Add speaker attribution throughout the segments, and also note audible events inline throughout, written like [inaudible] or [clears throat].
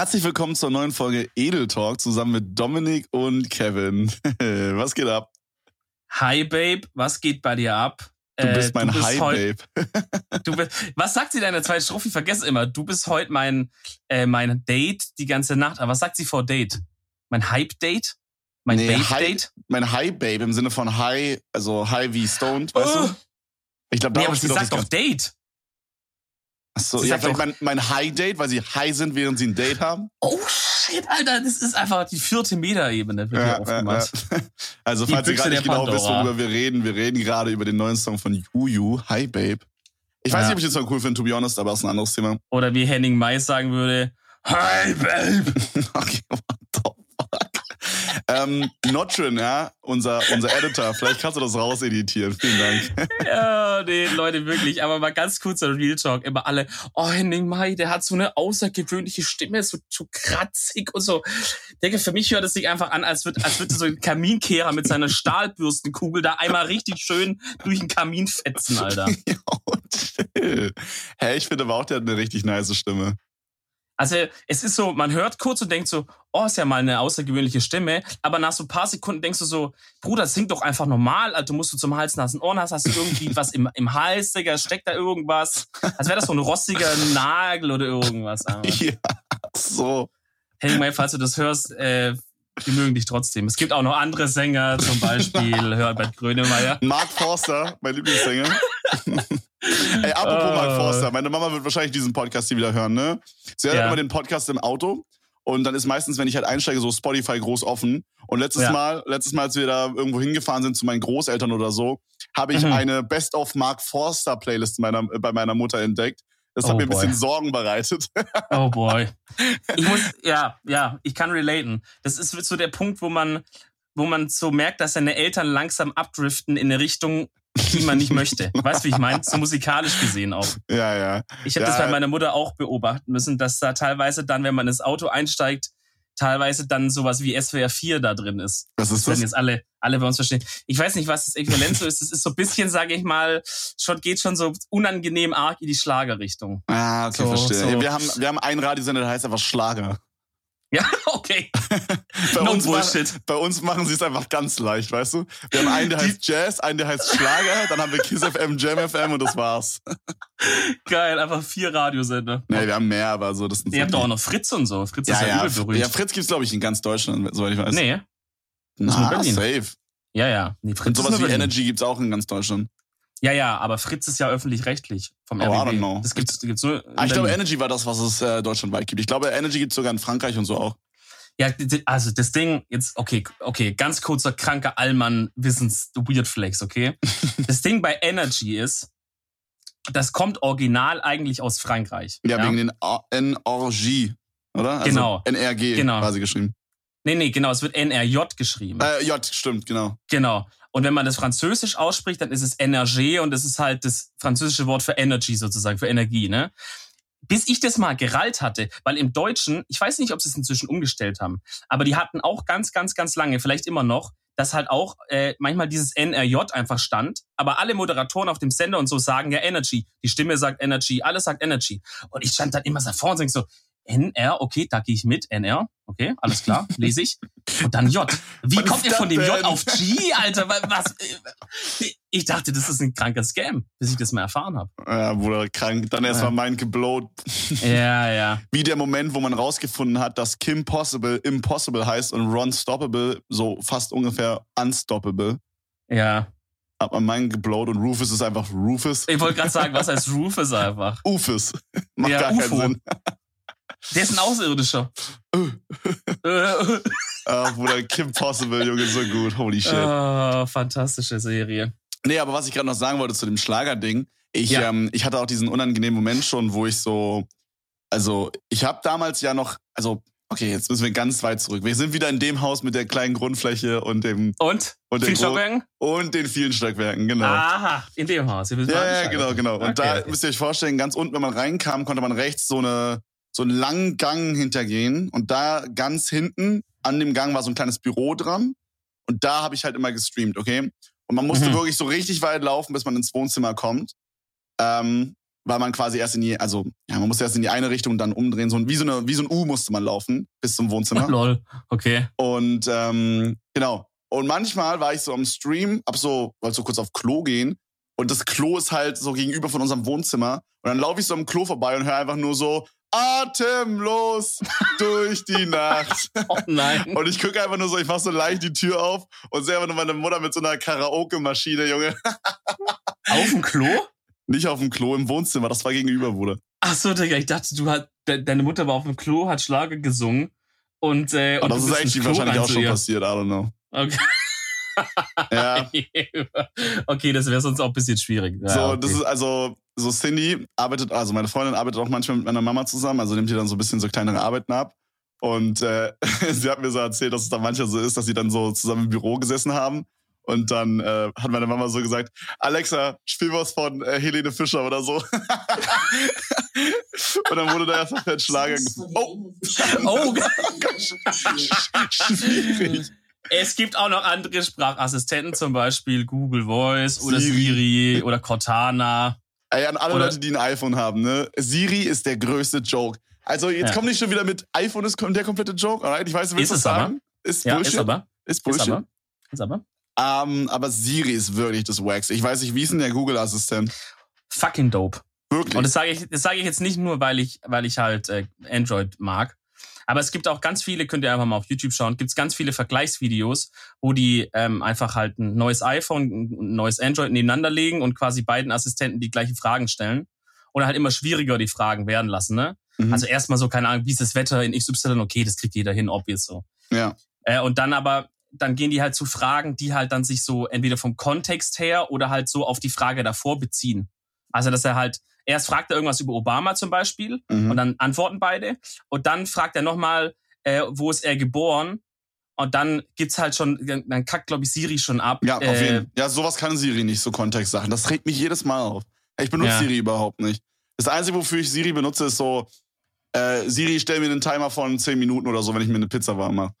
Speaker 1: Herzlich willkommen zur neuen Folge Edel Talk zusammen mit Dominik und Kevin. [laughs] Was geht ab?
Speaker 2: Hi Babe, was geht bei dir ab?
Speaker 1: Du bist mein Hi Babe. [laughs]
Speaker 2: du bist, was sagt sie deine zweite Strophe? Ich vergesse immer. Du bist heute mein äh, mein Date die ganze Nacht. Aber was sagt sie vor Date? Mein Hype Date? Mein
Speaker 1: Nee,
Speaker 2: Babe
Speaker 1: Hi-
Speaker 2: Date?
Speaker 1: Mein Hi Babe im Sinne von Hi, also Hi wie Stoned, weißt
Speaker 2: Oh.
Speaker 1: du? Ich glaube,
Speaker 2: Nee,
Speaker 1: da
Speaker 2: aber sie sagt doch Date.
Speaker 1: Achso,
Speaker 2: sie
Speaker 1: ja, vielleicht mein, mein High Date, weil sie high sind, während sie ein Date haben.
Speaker 2: Oh shit, Alter, das ist einfach die vierte Metaebene, wird hier aufgemacht.
Speaker 1: Also,
Speaker 2: Die
Speaker 1: falls ihr gerade nicht genau wisst,
Speaker 2: Pandora.
Speaker 1: worüber wir reden, wir reden gerade über den neuen Song von Juju, Hi Babe. Ich weiß
Speaker 2: Ja.
Speaker 1: nicht, ob ich den Song cool finde, to be honest, aber das ist ein anderes Thema.
Speaker 2: Oder wie Henning Mais sagen würde, Hi Babe. [laughs]
Speaker 1: Okay, what the? Ähm, Notrin, ja, unser, unser Editor. Vielleicht kannst du das rauseditieren. Vielen Dank.
Speaker 2: Ja, nee, Leute, wirklich. Aber mal ganz kurz ein Real Talk. Immer alle, oh, Henning Mai, der hat so eine außergewöhnliche Stimme, so, so kratzig und so. Ich denke, für mich hört es sich einfach an, als würde, als würde so ein Kaminkehrer mit seiner Stahlbürstenkugel da einmal richtig schön durch den Kamin fetzen, Alter. [laughs]
Speaker 1: ja, chill. Hä, ich finde aber auch, der hat eine richtig nice Stimme.
Speaker 2: Also, es ist so, man hört kurz und denkt so, oh, ist ja mal eine außergewöhnliche Stimme. Aber nach so ein paar Sekunden denkst du so, Bruder, sing doch einfach normal. Alter, musst du zum Hals nassen Ohren hast, hast du irgendwie [laughs] was im, im Hals, Digga, steckt da irgendwas. Als wäre das so ein rostiger Nagel oder irgendwas. Aber. [laughs]
Speaker 1: Ja, so.
Speaker 2: Henning May, falls du das hörst, äh, wir mögen dich trotzdem. Es gibt auch noch andere Sänger, zum Beispiel [laughs] Herbert Grönemeyer.
Speaker 1: Mark Forster, mein Lieblingssänger. Ey, apropos
Speaker 2: Oh.
Speaker 1: Mark Forster, meine Mama wird wahrscheinlich diesen Podcast hier wieder hören, ne? Sie hört
Speaker 2: Ja.
Speaker 1: immer den Podcast im Auto und dann ist meistens, wenn ich halt einsteige, so Spotify groß offen. Und letztes
Speaker 2: Ja.
Speaker 1: Mal, letztes Mal, als wir da irgendwo hingefahren sind zu meinen Großeltern oder so, habe ich
Speaker 2: Mhm.
Speaker 1: eine Best of Mark Forster Playlist meiner, bei meiner Mutter entdeckt. Das hat
Speaker 2: Oh
Speaker 1: mir ein bisschen Sorgen bereitet. [laughs]
Speaker 2: Oh boy. Ich muss, ja, ja, ich kann relaten. Das ist so der Punkt, wo man, wo man so merkt, dass seine Eltern langsam abdriften in eine Richtung, [laughs] die man nicht möchte. Weißt du, wie ich meine? So musikalisch gesehen auch. [laughs]
Speaker 1: ja, ja.
Speaker 2: Ich habe
Speaker 1: Ja.
Speaker 2: das bei meiner Mutter auch beobachten müssen, dass da teilweise dann, wenn man ins Auto einsteigt, teilweise dann sowas wie SWR 4 da drin ist.
Speaker 1: Was ist
Speaker 2: Das werden
Speaker 1: das?
Speaker 2: jetzt alle, alle bei uns verstehen. Ich weiß nicht, was das Äquivalent so ist. Es ist so ein bisschen, sage ich mal, schon, geht schon so unangenehm arg in die Schlagerrichtung.
Speaker 1: Ah, okay,
Speaker 2: So,
Speaker 1: verstehe.
Speaker 2: so.
Speaker 1: Ja, Wir, haben, wir haben einen Radiosender, der heißt einfach Schlager.
Speaker 2: Ja, [laughs] okay. [laughs]
Speaker 1: Bei,
Speaker 2: No
Speaker 1: uns
Speaker 2: Bullshit.
Speaker 1: Machen, bei uns machen sie es einfach ganz leicht, weißt du? Wir haben einen, der heißt Jazz, einen, der heißt Schlager, [laughs] dann haben wir Kiss FM, Jam FM und das war's.
Speaker 2: Geil, einfach vier Radiosender.
Speaker 1: Nee, wir haben mehr, aber so, das sind so
Speaker 2: Ihr habt doch auch noch Fritz und so. Fritz ist
Speaker 1: ja,
Speaker 2: ja,
Speaker 1: ja,
Speaker 2: übel berühmt.
Speaker 1: ja, Fritz gibt's glaube ich in ganz Deutschland, soweit ich weiß.
Speaker 2: nee,
Speaker 1: Na,
Speaker 2: Berlin.
Speaker 1: safe.
Speaker 2: ja, ja. Nee, Fritz
Speaker 1: Und sowas wie. Energy gibt's auch in ganz Deutschland.
Speaker 2: Ja, ja, aber Fritz ist ja öffentlich-rechtlich vom
Speaker 1: Oh, I
Speaker 2: RBB.
Speaker 1: don't know.
Speaker 2: Das gibt's, gibt's nur
Speaker 1: Ah, ich glaube. Energy war das, was es äh, deutschlandweit gibt. Ich glaube, Energy gibt's sogar in Frankreich und so auch.
Speaker 2: Ja, also das Ding, jetzt, okay, okay, ganz kurzer kranker Allmann Wissens Weird Flex, okay? [laughs] das Ding bei Energy ist, das kommt original eigentlich aus Frankreich.
Speaker 1: Ja, wegen den NRG, oder? Also
Speaker 2: Genau.
Speaker 1: NRG
Speaker 2: Genau.
Speaker 1: quasi geschrieben.
Speaker 2: Nee, nee, genau, es wird NRJ geschrieben.
Speaker 1: Äh, J, stimmt, genau.
Speaker 2: Genau. Und wenn man das Französisch ausspricht, dann ist es Energie und das ist halt das französische Wort für Energy sozusagen, für Energie, ne? Bis ich das mal gerallt hatte, weil im Deutschen, ich weiß nicht, ob sie es inzwischen umgestellt haben, aber die hatten auch ganz, ganz, ganz lange, vielleicht immer noch, dass halt auch äh, manchmal dieses NRJ einfach stand, aber alle Moderatoren auf dem Sender und so sagen ja Energy. Die Stimme sagt Energy, alles sagt Energy. Und ich stand dann immer so vor und denk so, NR, okay, da gehe ich mit, NR, okay, alles klar, lese ich. Und dann J. Wie
Speaker 1: Was
Speaker 2: kommt ihr von dem J
Speaker 1: denn?
Speaker 2: auf G, Alter? Wa- Was? äh, Ich dachte, das ist ein kranker Scam, bis ich das mal erfahren habe.
Speaker 1: Ja, Bruder, krank. Dann erstmal
Speaker 2: Ja.
Speaker 1: mein geblowt.
Speaker 2: Ja, [laughs] ja.
Speaker 1: Wie der Moment, wo man rausgefunden hat, dass Kim Possible Impossible heißt und Ron Stoppable so fast ungefähr Unstoppable.
Speaker 2: Ja.
Speaker 1: Hat man meinen geblowt und Rufus ist einfach Rufus.
Speaker 2: Ich wollte gerade sagen, was heißt Rufus einfach?
Speaker 1: Ufus. Macht
Speaker 2: Ja,
Speaker 1: gar
Speaker 2: UFO.
Speaker 1: keinen Sinn.
Speaker 2: Der ist ein Außerirdischer. [laughs]
Speaker 1: Ah, Bruder, Kim Possible, Junge, so gut. Holy shit.
Speaker 2: oh, fantastische Serie.
Speaker 1: Nee, aber was ich gerade noch sagen wollte zu dem Schlagerding, ich,
Speaker 2: Ja.
Speaker 1: ähm, ich hatte auch diesen unangenehmen Moment schon, wo ich so, also ich habe damals ja noch, also okay, jetzt müssen wir ganz weit zurück. Wir sind wieder in dem Haus mit der kleinen Grundfläche und dem
Speaker 2: Und?
Speaker 1: und,
Speaker 2: Viel
Speaker 1: den Gro-
Speaker 2: Stockwerken?
Speaker 1: und den vielen Stockwerken, genau.
Speaker 2: Aha, in dem Haus.
Speaker 1: Ja, ja, genau, genau. Und
Speaker 2: Okay,
Speaker 1: da
Speaker 2: okay.
Speaker 1: müsst ihr euch vorstellen, ganz unten, wenn man reinkam, konnte man rechts so eine so einen langen Gang hintergehen und da ganz hinten an dem Gang war so ein kleines Büro dran und da habe ich halt immer gestreamt, okay? Und man musste
Speaker 2: Mhm.
Speaker 1: wirklich so richtig weit laufen, bis man ins Wohnzimmer kommt. Ähm, weil man quasi erst in die, also ja, man musste erst in die eine Richtung dann umdrehen, so ein, wie so eine, wie so ein U musste man laufen bis zum Wohnzimmer.
Speaker 2: Oh, lol, okay.
Speaker 1: Und ähm, genau. Und manchmal war ich so am Stream, ab so, wollte so kurz auf Klo gehen. Und das Klo ist halt so gegenüber von unserem Wohnzimmer. Und dann laufe ich so am Klo vorbei und höre einfach nur so, atemlos durch die Nacht. [laughs]
Speaker 2: Oh nein.
Speaker 1: Und ich gucke einfach nur so, ich mache so leicht die Tür auf und sehe einfach nur meine Mutter mit so einer Karaoke-Maschine, Junge. [laughs]
Speaker 2: Auf dem Klo?
Speaker 1: Nicht auf dem Klo, im Wohnzimmer, das war gegenüber, Bruder.
Speaker 2: Ach so, Digga, ich dachte, du hat, de deine Mutter war auf dem Klo, hat Schlager gesungen und, äh, und
Speaker 1: Aber das ist eigentlich wahrscheinlich auch schon passiert, I don't know.
Speaker 2: Okay.
Speaker 1: Ja. [laughs]
Speaker 2: okay, das wäre sonst auch ein bisschen schwierig. Ja,
Speaker 1: So,
Speaker 2: okay.
Speaker 1: das ist also, so Cindy arbeitet, also meine Freundin arbeitet auch manchmal mit meiner Mama zusammen, also nimmt ihr dann so ein bisschen so kleinere Arbeiten ab. Und äh, [laughs] sie hat mir so erzählt, dass es dann manchmal so ist, dass sie dann so zusammen im Büro gesessen haben. Und dann äh, hat meine Mama so gesagt, Alexa, spiel was von äh, Helene Fischer oder so. [laughs] und dann wurde da mal fett Schlager gefunden. Oh, [laughs]
Speaker 2: Oh,
Speaker 1: schwierig.
Speaker 2: es gibt auch noch andere Sprachassistenten, zum Beispiel Google Voice oder
Speaker 1: Siri.
Speaker 2: Siri oder Cortana.
Speaker 1: Ey, an alle
Speaker 2: Oder-
Speaker 1: Leute, die ein iPhone haben, ne? Siri ist der größte Joke. Also jetzt
Speaker 2: Ja.
Speaker 1: komm nicht schon wieder mit iPhone ist der komplette Joke, alright? Ich weiß, du willst
Speaker 2: Ist
Speaker 1: was
Speaker 2: es aber.
Speaker 1: sagen. Ist
Speaker 2: Ja,
Speaker 1: Bullshit.
Speaker 2: ist aber.
Speaker 1: Ist
Speaker 2: Ist
Speaker 1: Bullshit.
Speaker 2: aber. Ist aber.
Speaker 1: Ähm, aber Siri ist wirklich das Wax. Ich weiß nicht, wie ist denn der Google-Assistent?
Speaker 2: Fucking dope.
Speaker 1: Wirklich.
Speaker 2: Und das sage ich, das sage ich jetzt nicht nur, weil ich, weil ich halt äh, Android mag. Aber es gibt auch ganz viele, könnt ihr einfach mal auf YouTube schauen, gibt es ganz viele Vergleichsvideos, wo die ähm, einfach halt ein neues iPhone, ein neues Android nebeneinander legen und quasi beiden Assistenten die gleichen Fragen stellen. Oder halt immer schwieriger die Fragen werden lassen, ne?
Speaker 1: Mhm.
Speaker 2: Also erstmal so, keine Ahnung, wie ist das Wetter in XY? Okay, das kriegt jeder hin, obvious so.
Speaker 1: ja.
Speaker 2: Äh, und dann aber, dann gehen die halt zu Fragen, die halt dann sich so entweder vom Kontext her oder halt so auf die Frage davor beziehen. Also, dass er halt, erst fragt er irgendwas über Obama zum Beispiel
Speaker 1: Mhm.
Speaker 2: und dann antworten beide. Und dann fragt er nochmal, äh, wo ist er geboren? Und dann gibt's halt schon, dann kackt, glaube ich, Siri schon ab.
Speaker 1: ja, auf
Speaker 2: äh,
Speaker 1: jeden Fall. Ja, sowas kann Siri nicht, so Kontextsachen. Das regt mich jedes Mal auf. Ich benutze
Speaker 2: Ja.
Speaker 1: Siri überhaupt nicht. Das Einzige, wofür ich Siri benutze, ist so, äh, Siri, stell mir einen Timer von 10 Minuten oder so, wenn ich mir eine Pizza warm mache.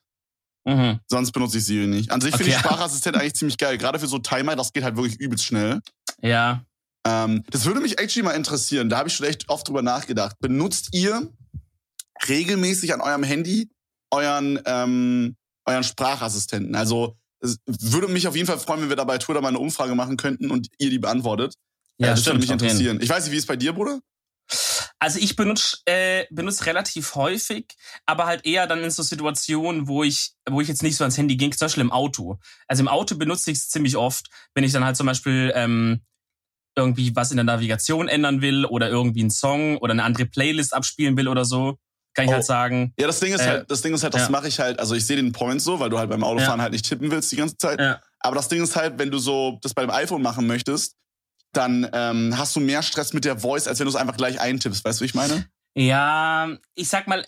Speaker 2: Mhm.
Speaker 1: Sonst benutze ich Siri nicht. An sich finde
Speaker 2: Okay.
Speaker 1: ich Sprachassistent [laughs] eigentlich ziemlich geil. Gerade für so Timer, das geht halt wirklich übelst schnell.
Speaker 2: Ja.
Speaker 1: Ähm, das würde mich actually mal interessieren. Da habe ich schon echt oft drüber nachgedacht. Benutzt ihr regelmäßig an eurem Handy euren, ähm, euren Sprachassistenten? Also würde mich auf jeden Fall freuen, wenn wir da bei Twitter mal eine Umfrage machen könnten und ihr die beantwortet. Äh,
Speaker 2: Ja,
Speaker 1: das würde mich interessieren. Ich weiß nicht, wie ist es bei dir, Bruder?
Speaker 2: Also ich benutze äh, benutze relativ häufig, aber halt eher dann in so Situationen, wo ich wo ich jetzt nicht so ans Handy ging, zum Beispiel im Auto. Also im Auto benutze ich es ziemlich oft, wenn ich dann halt zum Beispiel ähm, irgendwie was in der Navigation ändern will oder irgendwie einen Song oder eine andere Playlist abspielen will oder so, kann ich
Speaker 1: Oh.
Speaker 2: halt sagen.
Speaker 1: Ja, das Ding ist
Speaker 2: Äh,
Speaker 1: halt, das Ding ist halt, das
Speaker 2: ja.
Speaker 1: mache ich halt, also ich sehe den Point so, weil du halt beim Autofahren halt nicht tippen willst die ganze Zeit.
Speaker 2: Ja.
Speaker 1: Aber das Ding ist halt, wenn du so das bei dem iPhone machen möchtest, dann ähm, hast du mehr Stress mit der Voice, als wenn du es einfach gleich eintippst. Weißt du, wie ich meine?
Speaker 2: Ja, ich sag mal,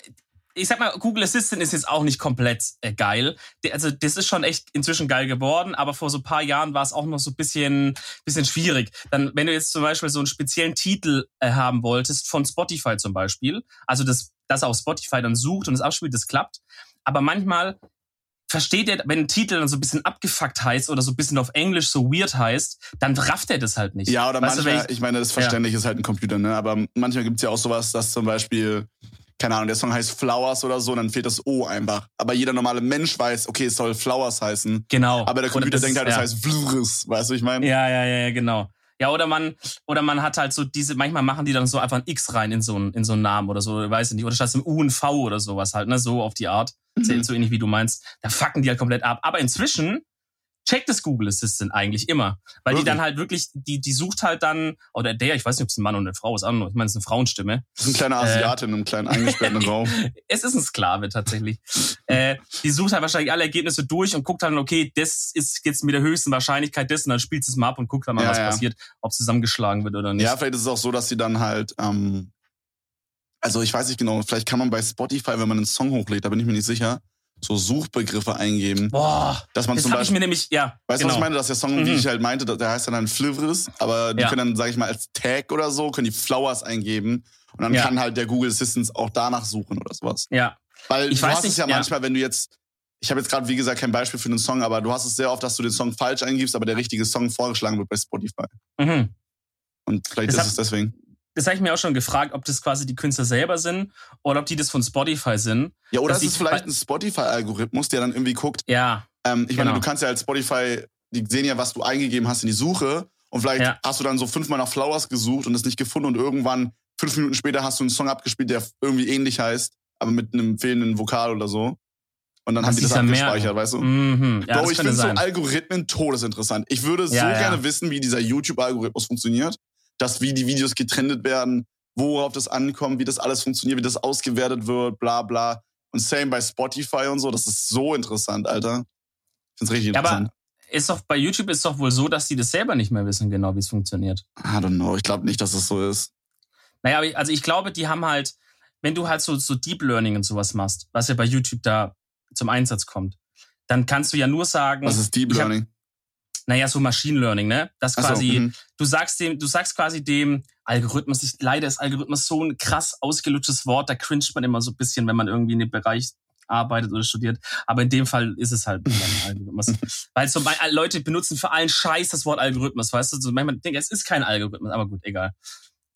Speaker 2: ich sag mal, Google Assistant ist jetzt auch nicht komplett äh, geil. Also das ist schon echt inzwischen geil geworden, aber vor so ein paar Jahren war es auch noch so ein bisschen, bisschen schwierig. Dann, wenn du jetzt zum Beispiel so einen speziellen Titel äh, haben wolltest, von Spotify zum Beispiel, also das, das auf Spotify dann sucht und es abspielt, das klappt. Aber manchmal versteht er, wenn ein Titel dann so ein bisschen abgefuckt heißt oder so ein bisschen auf Englisch so weird heißt, dann rafft er das halt nicht.
Speaker 1: Ja, oder
Speaker 2: Weißt du,
Speaker 1: manchmal,
Speaker 2: wenn
Speaker 1: ich, meine, das verständlich ist halt ein Computer, ne? Aber manchmal gibt's ja auch sowas, dass zum Beispiel, keine Ahnung, der Song heißt Flowers oder so, und dann fehlt das O einfach. Aber jeder normale Mensch weiß, okay, es soll Flowers heißen.
Speaker 2: Genau.
Speaker 1: Aber der Computer
Speaker 2: das
Speaker 1: denkt halt, das
Speaker 2: ja.
Speaker 1: heißt Flurs, weißt du, ich meine?
Speaker 2: Ja, ja, ja, genau. Ja, oder man, oder man hat halt so diese, manchmal machen die dann so einfach ein X rein in so einen, in so einen Namen oder so, weiß ich nicht. Oder statt einem U und V oder sowas halt, ne, so auf die Art.
Speaker 1: Mhm.
Speaker 2: So ähnlich wie du meinst. Da fucken die halt komplett ab. Aber inzwischen checkt das Google Assistant eigentlich immer. Weil die
Speaker 1: Wirklich?
Speaker 2: dann halt wirklich, die, die sucht halt dann, oder der, ich weiß nicht, ob es ein Mann oder eine Frau ist, ich meine, es ist eine Frauenstimme.
Speaker 1: Das ist ein kleiner
Speaker 2: Äh.
Speaker 1: Asiate in einem kleinen eingesperrten [laughs] Raum.
Speaker 2: Es ist ein Sklave tatsächlich. äh, die sucht halt wahrscheinlich alle Ergebnisse durch und guckt dann, okay, das ist jetzt mit der höchsten Wahrscheinlichkeit das und dann spielt es mal ab und guckt dann mal,
Speaker 1: Ja,
Speaker 2: was
Speaker 1: ja.
Speaker 2: passiert, ob zusammengeschlagen wird oder nicht.
Speaker 1: Ja, vielleicht ist es auch so, dass sie dann halt, ähm, also ich weiß nicht genau, vielleicht kann man bei Spotify, wenn man einen Song hochlädt, da bin ich mir nicht sicher, so Suchbegriffe eingeben.
Speaker 2: Boah,
Speaker 1: Dass man
Speaker 2: das
Speaker 1: zum
Speaker 2: habe ich
Speaker 1: Beispiel,
Speaker 2: mir nämlich, ja.
Speaker 1: weißt du,
Speaker 2: genau.
Speaker 1: was ich meine? Dass der Song, wie
Speaker 2: Mhm.
Speaker 1: ich halt meinte, der heißt dann Flivres, aber die
Speaker 2: Ja.
Speaker 1: können dann, sag ich mal, als Tag oder so, können die Flowers eingeben und dann
Speaker 2: Ja.
Speaker 1: kann halt der Google Assistant auch danach suchen oder sowas.
Speaker 2: Ja,
Speaker 1: Weil
Speaker 2: Ich
Speaker 1: du
Speaker 2: weiß
Speaker 1: hast es
Speaker 2: nicht,
Speaker 1: ja
Speaker 2: ja.
Speaker 1: manchmal, wenn du jetzt, ich habe jetzt gerade, wie gesagt, kein Beispiel für einen Song, aber du hast es sehr oft, dass du den Song falsch eingibst, aber der richtige Song vorgeschlagen wird bei Spotify.
Speaker 2: mhm.
Speaker 1: Und vielleicht
Speaker 2: Das
Speaker 1: ist
Speaker 2: hab-
Speaker 1: es deswegen.
Speaker 2: Das habe ich mir auch schon gefragt, ob das quasi die Künstler selber sind oder ob die das von Spotify sind.
Speaker 1: Ja, oder ist es vielleicht ein Spotify-Algorithmus, der dann irgendwie guckt,
Speaker 2: Ja,
Speaker 1: ähm, ich meine,
Speaker 2: Genau.
Speaker 1: du kannst ja als Spotify, die sehen ja, was du eingegeben hast in die Suche und vielleicht
Speaker 2: Ja.
Speaker 1: hast du dann so fünfmal nach Flowers gesucht und es nicht gefunden und irgendwann, fünf Minuten später, hast du einen Song abgespielt, der irgendwie ähnlich heißt, aber mit einem fehlenden Vokal oder so. Und dann
Speaker 2: Dass
Speaker 1: haben die das abgespeichert, weißt du?
Speaker 2: mhm. ja
Speaker 1: Bro,
Speaker 2: das
Speaker 1: ich finde so. Algorithmen todesinteressant. Ich würde so
Speaker 2: Ja, ja.
Speaker 1: gerne wissen, wie dieser YouTube-Algorithmus funktioniert, dass wie die Videos getrennt werden, worauf das ankommt, wie das alles funktioniert, wie das ausgewertet wird, bla bla. Und same bei Spotify und so, das ist so interessant, Alter. Ich find's richtig
Speaker 2: Ja, aber
Speaker 1: interessant.
Speaker 2: ist doch bei YouTube ist doch wohl so, dass die das selber nicht mehr wissen, genau wie es funktioniert.
Speaker 1: I don't know, ich glaube nicht, dass es so ist.
Speaker 2: Naja, also ich glaube, die haben halt, wenn du halt so, so Deep Learning und sowas machst, was ja bei YouTube da zum Einsatz kommt, dann kannst du ja nur sagen,
Speaker 1: Was ist Deep Learning?
Speaker 2: Naja, so Machine Learning, ne? Das
Speaker 1: Ach so,
Speaker 2: quasi,
Speaker 1: mhm.
Speaker 2: du sagst dem, du sagst quasi dem Algorithmus, ich, leider ist Algorithmus so ein krass ausgelutschtes Wort, da cringet man immer so ein bisschen, wenn man irgendwie in dem Bereich arbeitet oder studiert. Aber in dem Fall ist es halt Algorithmus. [laughs] Weil so mei- Leute benutzen für allen Scheiß das Wort Algorithmus, weißt du? So manchmal denke ich, es ist kein Algorithmus, aber gut, egal.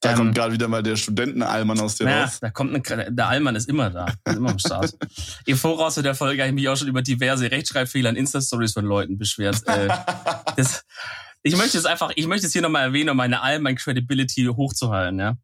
Speaker 1: Da
Speaker 2: Ähm,
Speaker 1: kommt gerade wieder mal der Studentenalmann aus dir
Speaker 2: naja,
Speaker 1: raus.
Speaker 2: da kommt ein, der Allmann ist immer da, ist immer am Start. [laughs] Im Voraus der Folge habe ich mich auch schon über diverse Rechtschreibfehler in Insta-Stories von Leuten beschwert. Äh, [laughs] das, ich möchte es einfach, ich möchte es hier nochmal erwähnen, um meine All, mein Credibility hochzuhalten, ja.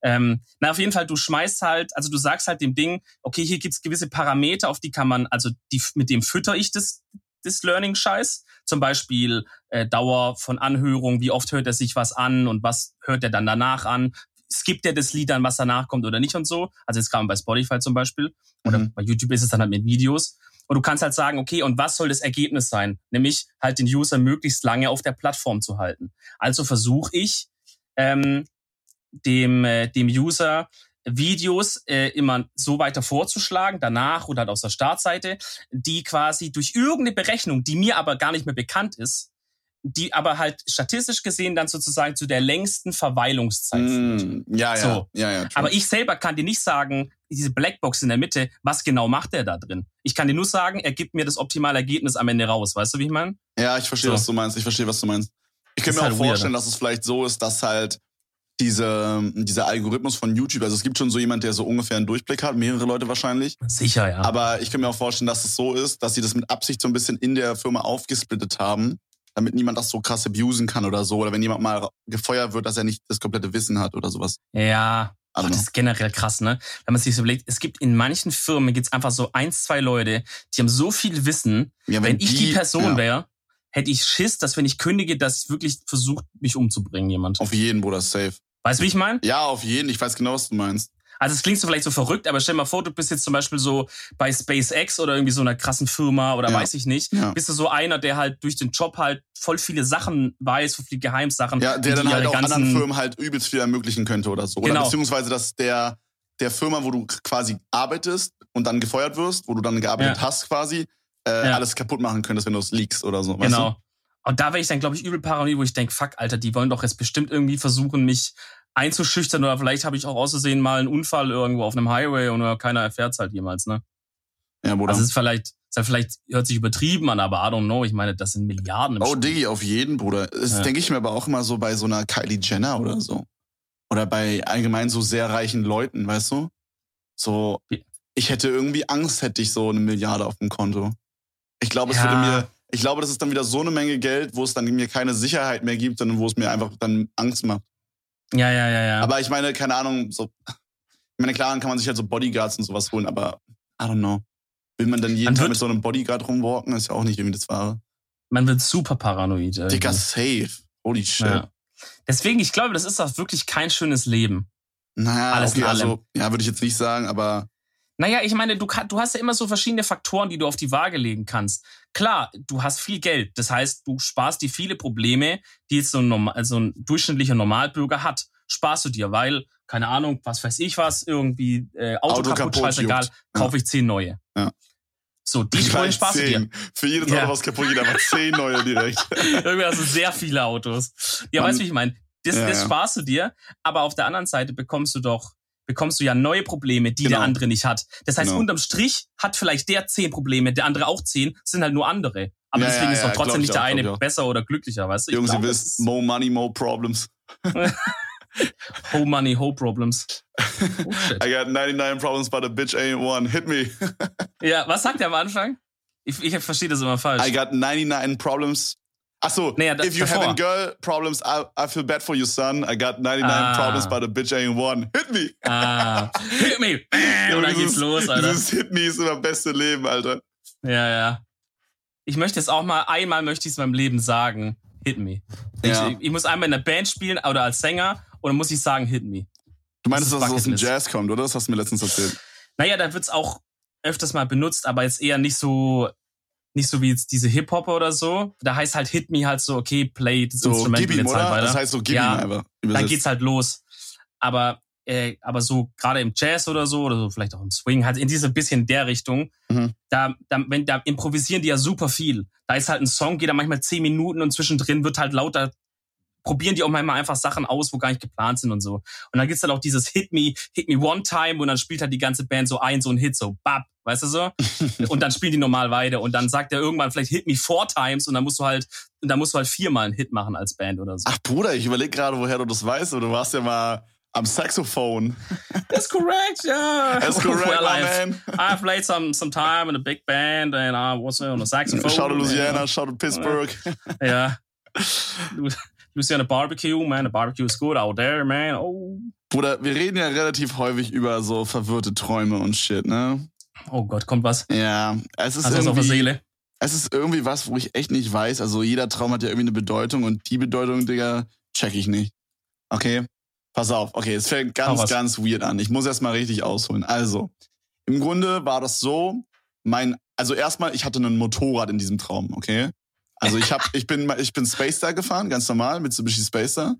Speaker 2: Ähm, na, auf jeden Fall, du schmeißt halt, also du sagst halt dem Ding, okay, hier gibt's gewisse Parameter, auf die kann man, also die, mit dem fütter ich das, das Learning-Scheiß. Zum Beispiel äh, Dauer von Anhörung, wie oft hört er sich was an und was hört er dann danach an. Skippt er das Lied an, was danach kommt oder nicht und so. Also jetzt kann man bei Spotify zum Beispiel. Oder
Speaker 1: Mhm.
Speaker 2: bei YouTube ist es dann halt mit Videos. Und du kannst halt sagen, okay, und was soll das Ergebnis sein? Nämlich halt den User möglichst lange auf der Plattform zu halten. Also versuche ich, ähm, dem, äh, dem User Videos äh, immer so weiter vorzuschlagen, danach oder halt aus der Startseite, die quasi durch irgendeine Berechnung, die mir aber gar nicht mehr bekannt ist, die aber halt statistisch gesehen dann sozusagen zu der längsten Verweilungszeit.
Speaker 1: Mm, ja, ja,
Speaker 2: So.
Speaker 1: ja, ja. true.
Speaker 2: Aber ich selber kann dir nicht sagen, diese Blackbox in der Mitte, was genau macht der da drin? Ich kann dir nur sagen, er gibt mir das optimale Ergebnis am Ende raus. Weißt du, wie ich meine?
Speaker 1: Ja, ich verstehe,
Speaker 2: So.
Speaker 1: was du meinst. Ich verstehe, was du meinst. Ich kann
Speaker 2: Ist
Speaker 1: mir
Speaker 2: halt
Speaker 1: auch
Speaker 2: weird,
Speaker 1: vorstellen, dass es vielleicht so ist, dass halt diese, dieser Algorithmus von YouTube, also es gibt schon so jemand, der so ungefähr einen Durchblick hat, mehrere Leute wahrscheinlich.
Speaker 2: Sicher, ja.
Speaker 1: Aber ich kann mir auch vorstellen, dass es so ist, dass sie das mit Absicht so ein bisschen in der Firma aufgesplittet haben, damit niemand das so krass abusen kann oder so. Oder wenn jemand mal gefeuert wird, dass er nicht das komplette Wissen hat oder sowas.
Speaker 2: ja. Ach, das ist generell krass, ne? Wenn man sich so überlegt, es gibt in manchen Firmen gibt's einfach so eins, zwei Leute, die haben so viel Wissen.
Speaker 1: Ja,
Speaker 2: Wenn, ich die Person
Speaker 1: ja,
Speaker 2: wäre, hätte ich Schiss, dass wenn ich kündige, dass wirklich versucht, mich umzubringen, jemand.
Speaker 1: Auf jeden, Bruder, safe.
Speaker 2: Weißt du, wie ich meine?
Speaker 1: Ja, auf jeden. Ich weiß genau, was du meinst.
Speaker 2: Also es klingt so vielleicht so verrückt, aber stell dir mal vor, du bist jetzt zum Beispiel so bei SpaceX oder irgendwie so einer krassen Firma oder
Speaker 1: Ja.
Speaker 2: weiß ich nicht.
Speaker 1: Ja.
Speaker 2: Bist du so einer, der halt durch den Job halt voll viele Sachen weiß, voll viele Geheimsachen.
Speaker 1: Ja, der dann halt auch
Speaker 2: ganzen-
Speaker 1: anderen Firmen halt übelst viel ermöglichen könnte oder so. Oder
Speaker 2: Genau.
Speaker 1: beziehungsweise, dass der, der Firma, wo du quasi arbeitest und dann gefeuert wirst, wo du dann gearbeitet
Speaker 2: Ja.
Speaker 1: hast quasi, äh, alles kaputt machen könntest, wenn du es leakst oder so.
Speaker 2: Genau. Und da wäre ich dann, glaube ich, übel paranoid, wo ich denke, fuck, Alter, die wollen doch jetzt bestimmt irgendwie versuchen, mich einzuschüchtern oder vielleicht habe ich auch auszusehen mal einen Unfall irgendwo auf einem Highway und keiner erfährt's halt jemals, ne?
Speaker 1: Ja, Bruder.
Speaker 2: Also es ist vielleicht, halt vielleicht, hört sich übertrieben an, aber I don't know. Ich meine, das sind Milliarden im
Speaker 1: oh,
Speaker 2: Spiel.
Speaker 1: Diggi, auf jeden, Bruder. Das
Speaker 2: Ja.
Speaker 1: denke ich mir aber auch immer so bei so einer Kylie Jenner oder so. Oder bei allgemein so sehr reichen Leuten, weißt du? So, ich hätte irgendwie Angst, hätte ich so eine Milliarde auf dem Konto. Ich glaube, es
Speaker 2: Ja.
Speaker 1: würde mir, ich glaube, das ist dann wieder so eine Menge Geld, wo es dann mir keine Sicherheit mehr gibt, sondern wo es mir einfach dann Angst macht.
Speaker 2: Ja, ja, ja, ja.
Speaker 1: Aber ich meine, keine Ahnung, so, ich meine, klar, dann kann man sich halt so Bodyguards und sowas holen, aber I don't know. Will man dann jeden
Speaker 2: Man
Speaker 1: Tag mit so einem Bodyguard rumwalken? ist ja auch nicht irgendwie das Wahre.
Speaker 2: Man wird super paranoid. irgendwie.
Speaker 1: Digga, safe. Holy shit.
Speaker 2: Ja. Deswegen, ich glaube, das ist auch wirklich kein schönes Leben.
Speaker 1: Naja,
Speaker 2: Alles
Speaker 1: okay, also, ja, würde ich jetzt nicht sagen, aber
Speaker 2: Naja, ich meine, du, kann- du hast ja immer so verschiedene Faktoren, die du auf die Waage legen kannst. Klar, du hast viel Geld. Das heißt, du sparst dir viele Probleme, die jetzt so ein, normal, also ein durchschnittlicher Normalbürger hat. Sparst du dir, weil, keine Ahnung, was weiß ich was, irgendwie äh, Auto,
Speaker 1: Auto
Speaker 2: kaputt,
Speaker 1: kaputt,
Speaker 2: scheißegal,
Speaker 1: juckt.
Speaker 2: kaufe ich zehn neue.
Speaker 1: Ja.
Speaker 2: So, die
Speaker 1: Gleich
Speaker 2: sparst du dir.
Speaker 1: Für jedes
Speaker 2: Ja.
Speaker 1: Auto, was kaputt geht, einfach zehn neue direkt. [laughs]
Speaker 2: Irgendwie hast du sehr viele Autos. Ja, weißt du, wie ich meine? Das,
Speaker 1: Ja,
Speaker 2: das
Speaker 1: ja.
Speaker 2: sparst du dir, aber auf der anderen Seite bekommst du doch, bekommst du ja neue Probleme, die der
Speaker 1: Genau.
Speaker 2: andere nicht hat. Das heißt,
Speaker 1: Genau.
Speaker 2: unterm Strich hat vielleicht der zehn Probleme, der andere auch zehn, sind halt nur andere. Aber
Speaker 1: Ja,
Speaker 2: deswegen
Speaker 1: ja,
Speaker 2: ist
Speaker 1: ja,
Speaker 2: doch
Speaker 1: glaub
Speaker 2: trotzdem
Speaker 1: ich
Speaker 2: nicht der
Speaker 1: auch,
Speaker 2: eine besser oder glücklicher, weißt du?
Speaker 1: Jungs, ihr
Speaker 2: glaub,
Speaker 1: wisst, more money, more problems. [laughs]
Speaker 2: Ho money, ho problems.
Speaker 1: Oh, shit. [laughs] I got 99 problems, but a bitch ain't one. Hit me. [laughs]
Speaker 2: ja, was sagt er am Anfang? Ich, ich verstehe das immer falsch.
Speaker 1: I got 99 problems. Achso, nee, if you davor. having girl problems, I, I feel bad for you, son. I got 99 ah. problems, but a bitch ain't one. Hit me.
Speaker 2: Ah. Hit me. [laughs] Und dann geht's los, Alter.
Speaker 1: Dieses Hit me ist immer beste Leben, Alter.
Speaker 2: Ja, ja. Ich möchte es auch mal, einmal möchte ich es in meinem Leben sagen. Hit me. Ja. Ich, ich, muss einmal in der Band spielen oder als Sänger und dann muss ich sagen, hit me.
Speaker 1: Du meinst, das dass es aus dem Jazz kommt, oder? Das hast du mir letztens erzählt.
Speaker 2: Naja, da wird's auch öfters mal benutzt, aber jetzt eher nicht so nicht so wie jetzt diese Hip-Hop oder so. Da heißt halt Hit Me halt so, okay, play das
Speaker 1: so, Instrument gib ihm, jetzt halt weiter. Das heißt so, gib ja, ihm einfach.
Speaker 2: Dann geht's halt los. Aber, äh, aber so gerade im Jazz oder so, oder so vielleicht auch im Swing, halt in diese bisschen der Richtung, mhm. da, da, wenn, da improvisieren die ja super viel. Da ist halt ein Song, geht da manchmal zehn Minuten und zwischendrin wird halt lauter probieren die auch manchmal einfach Sachen aus, wo gar nicht geplant sind und so. Und dann gibt's dann auch dieses Hit Me, Hit Me One Time und dann spielt halt die ganze Band so ein, so ein Hit, so bap, weißt du so? [laughs] und dann spielen die normal weiter und dann sagt er irgendwann vielleicht Hit Me Four Times und dann musst du halt, und dann musst du halt viermal einen Hit machen als Band oder so.
Speaker 1: Ach Bruder, ich überlege gerade, woher du das weißt, du warst ja mal am Saxophone. [laughs]
Speaker 2: That's correct, yeah.
Speaker 1: That's correct, well, my
Speaker 2: I've,
Speaker 1: man.
Speaker 2: I've played some some time in a big band and I was on a saxophone.
Speaker 1: Shout to Louisiana, shout to Pittsburgh. [laughs]
Speaker 2: Ja. Louisiana Barbecue, man, the barbecue is good out there, man. Oh.
Speaker 1: Bruder, wir reden ja relativ häufig über so verwirrte Träume und Shit, ne?
Speaker 2: Oh Gott, kommt was?
Speaker 1: Ja, es ist
Speaker 2: also
Speaker 1: irgendwie...
Speaker 2: auf der Seele.
Speaker 1: Es ist irgendwie was, wo ich echt nicht weiß. Also jeder Traum hat ja irgendwie eine Bedeutung und die Bedeutung, Digga, check ich nicht. Okay? Pass auf. Okay, es fängt ganz, ganz weird an. Ich muss erst mal richtig ausholen. Also, im Grunde war das so, mein, also erstmal, ich hatte ein Motorrad in diesem Traum, okay? Also ich hab, ich bin, ich bin Space Star gefahren, ganz normal, Mitsubishi Space Star.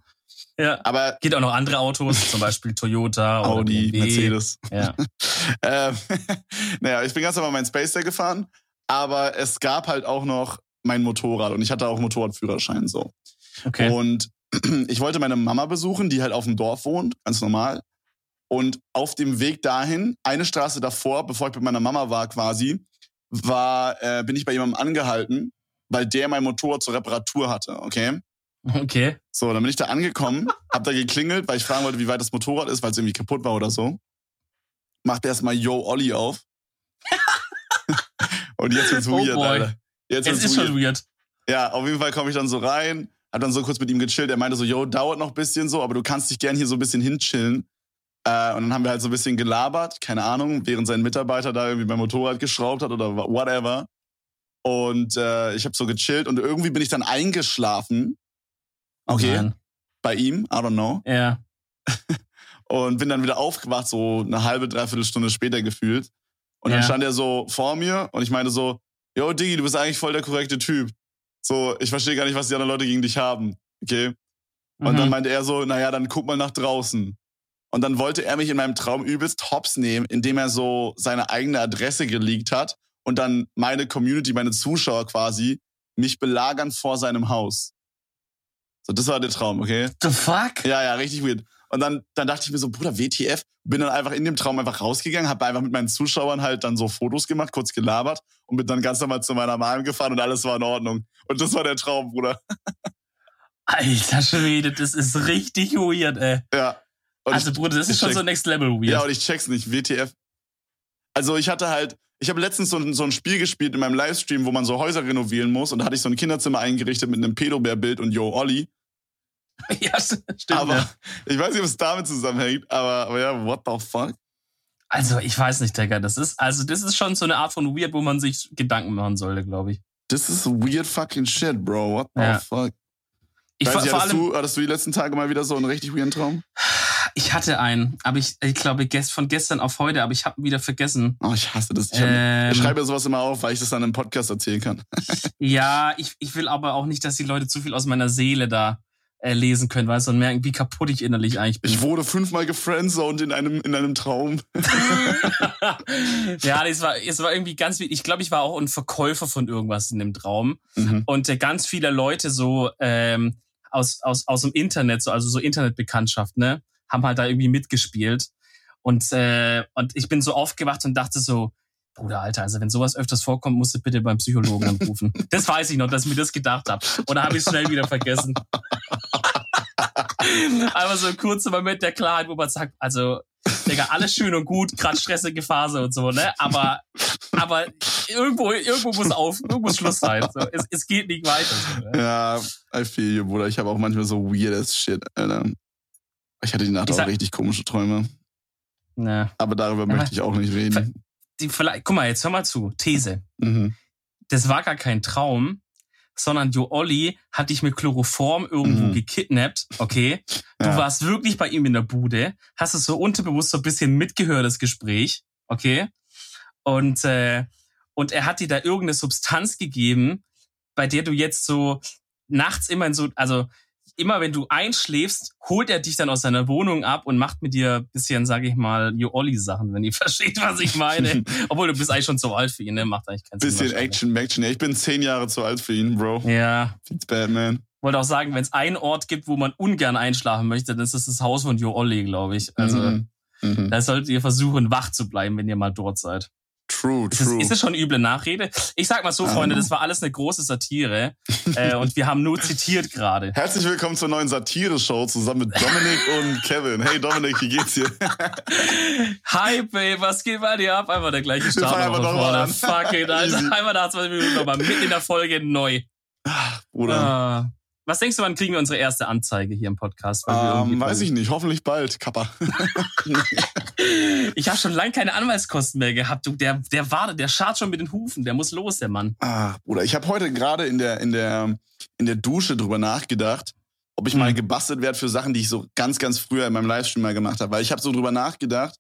Speaker 2: Ja. Aber geht auch noch andere Autos, zum Beispiel Toyota, [laughs]
Speaker 1: Audi, BMW. Mercedes.
Speaker 2: Ja. [laughs]
Speaker 1: ähm, [laughs] naja, ich bin ganz normal meinen Space Star gefahren, aber es gab halt auch noch mein Motorrad und ich hatte auch Motorradführerschein so.
Speaker 2: Okay.
Speaker 1: Und [clears throat] ich wollte meine Mama besuchen, die halt auf dem Dorf wohnt, ganz normal. Und auf dem Weg dahin, eine Straße davor, bevor ich bei meiner Mama war quasi, war, äh, bin ich bei jemandem angehalten weil der mein Motorrad zur Reparatur hatte, okay?
Speaker 2: Okay.
Speaker 1: So, dann bin ich da angekommen, [laughs] hab da geklingelt, weil ich fragen wollte, wie weit das Motorrad ist, weil es irgendwie kaputt war oder so. Macht erstmal Yo Olli auf. [laughs] Und jetzt wird's oh weird, boy. Alter.
Speaker 2: Jetzt es ist weird. schon weird.
Speaker 1: Ja, auf jeden Fall komme ich dann so rein, hab dann so kurz mit ihm gechillt. Er meinte so, yo, dauert noch ein bisschen so, aber du kannst dich gern hier so ein bisschen hinchillen. Äh, und dann haben wir halt so ein bisschen gelabert, keine Ahnung, während sein Mitarbeiter da irgendwie beim Motorrad geschraubt hat oder whatever. Und äh, ich habe so gechillt und irgendwie bin ich dann eingeschlafen. Okay. Nein. Bei ihm, I don't know.
Speaker 2: Ja. [laughs]
Speaker 1: und bin dann wieder aufgewacht, so eine halbe, dreiviertel Stunde später gefühlt. Und dann stand er so vor mir und ich meinte so, yo, Diggi, du bist eigentlich voll der korrekte Typ. So, ich verstehe gar nicht, was die anderen Leute gegen dich haben. Okay? Und mhm. dann meinte er so, naja, dann guck mal nach draußen. Und dann wollte er mich in meinem Traum übelst hops nehmen, indem er so seine eigene Adresse geleakt hat und dann meine Community, meine Zuschauer quasi, mich belagern vor seinem Haus. So, das war der Traum, okay?
Speaker 2: The fuck?
Speaker 1: Ja, ja, richtig weird. Und dann, dann dachte ich mir so, Bruder, WTF? Bin dann einfach in dem Traum einfach rausgegangen, habe einfach mit meinen Zuschauern halt dann so Fotos gemacht, kurz gelabert und bin dann ganz normal zu meiner Mom gefahren und alles war in Ordnung. Und das war der Traum, Bruder.
Speaker 2: Alter Schwede, das ist richtig weird, ey.
Speaker 1: Ja.
Speaker 2: Und also, Bruder, das ist schon so next level weird.
Speaker 1: Ja, und ich check's nicht. WTF. Also, ich hatte halt, ich habe letztens so ein, so ein Spiel gespielt in meinem Livestream, wo man so Häuser renovieren muss. Und da hatte ich so ein Kinderzimmer eingerichtet mit einem Pedobär-Bild und Yo Olli. [laughs]
Speaker 2: ja, stimmt.
Speaker 1: Aber
Speaker 2: ja.
Speaker 1: ich weiß nicht, ob es damit zusammenhängt, aber, aber ja, what the fuck?
Speaker 2: Also, ich weiß nicht, Digga. Das ist, also, das ist schon so eine Art von Weird, wo man sich Gedanken machen sollte, glaube ich.
Speaker 1: Das ist weird fucking shit, bro. What the ja. fuck? Ich, weiß nicht, hattest, du, hattest du die letzten Tage mal wieder so einen richtig weirden Traum?
Speaker 2: Ich hatte einen, aber ich, ich glaube von gestern auf heute, aber ich habe ihn wieder vergessen.
Speaker 1: Oh, ich hasse das. Ich, ähm, ich schreibe ja sowas immer auf, weil ich das dann im Podcast erzählen kann. [laughs]
Speaker 2: ja, ich, ich will aber auch nicht, dass die Leute zu viel aus meiner Seele da äh, lesen können, weißt du, und merken, wie kaputt ich innerlich eigentlich bin.
Speaker 1: Ich wurde fünfmal gefriendzoned in einem, in einem Traum. [laughs]
Speaker 2: ja, es war, es war irgendwie ganz, ich glaube, ich war auch ein Verkäufer von irgendwas in dem Traum. Mhm. Und äh, ganz viele Leute so ähm, aus, aus, aus dem Internet, so, also so Internetbekanntschaft, ne? haben halt da irgendwie mitgespielt. Und, äh, und ich bin so aufgewacht und dachte so, Bruder, Alter, also wenn sowas öfters vorkommt, musst du bitte beim Psychologen anrufen. [laughs] das weiß ich noch, dass ich mir das gedacht habe. Und da habe ich schnell wieder vergessen. [laughs] Einfach so ein kurzer Moment der Klarheit, wo man sagt, also, Digga, alles schön und gut, gerade stressige Phase und so, ne? Aber, aber irgendwo, irgendwo muss auf, irgendwo muss Schluss sein. So, es, es geht nicht weiter. So,
Speaker 1: ne? Ja, I feel you, Bruder. Ich habe auch manchmal so weirdes Shit, Alter. Ich hatte die Nacht auch richtig komische Träume. Ne. Aber darüber ja, möchte ich auch nicht reden.
Speaker 2: Die, vielleicht, guck mal, jetzt hör mal zu. These. Mhm. Das war gar kein Traum, sondern Jo Olli hat dich mit Chloroform irgendwo mhm. gekidnappt, okay? Du ja. warst wirklich bei ihm in der Bude, hast es so unterbewusst so ein bisschen mitgehört, das Gespräch, okay? Und, äh, und er hat dir da irgendeine Substanz gegeben, bei der du jetzt so nachts immer in so, also immer wenn du einschläfst, holt er dich dann aus seiner Wohnung ab und macht mit dir bisschen, sage ich mal, Jo Olli Sachen, wenn ihr [laughs] versteht, was ich meine. [laughs] Obwohl du bist eigentlich schon zu alt für ihn, ne? Macht eigentlich keinen
Speaker 1: Sinn. Bisschen Action, Action. Ja, ich bin zehn Jahre zu alt für ihn, Bro.
Speaker 2: Ja.
Speaker 1: It's bad, man.
Speaker 2: Wollte auch sagen, wenn es einen Ort gibt, wo man ungern einschlafen möchte, dann ist das das Haus von Jo Olli, glaube ich. Also, mhm. Mhm. da solltet ihr versuchen, wach zu bleiben, wenn ihr mal dort seid.
Speaker 1: True,
Speaker 2: true. Ist, es schon üble Nachrede? Ich sag mal so, Freunde, das war alles eine große Satire äh, [laughs] und wir haben nur zitiert gerade.
Speaker 1: Herzlich willkommen zur neuen Satire-Show zusammen mit Dominik und Kevin. Hey Dominik, wie geht's dir? [laughs]
Speaker 2: Hi Babe, was geht bei dir ab? Einfach der gleiche Start noch vorne. Fuck it, [laughs] Alter. Einmal nach 20 Minuten nochmal mitten in der Folge neu.
Speaker 1: Bruder. Ah.
Speaker 2: Was denkst du, wann kriegen wir unsere erste Anzeige hier im Podcast?
Speaker 1: Ähm, weiß ich nicht. Hoffentlich bald, Kappa. [laughs]
Speaker 2: ich habe schon lange keine Anwaltskosten mehr gehabt. Du, der, der wartet, der schart schon mit den Hufen. Der muss los, der Mann.
Speaker 1: Ach, Bruder, ich habe heute gerade in der, in, der, in der Dusche drüber nachgedacht, ob ich hm. mal gebastelt werde für Sachen, die ich so ganz, ganz früher in meinem Livestream mal gemacht habe. Weil ich habe so drüber nachgedacht.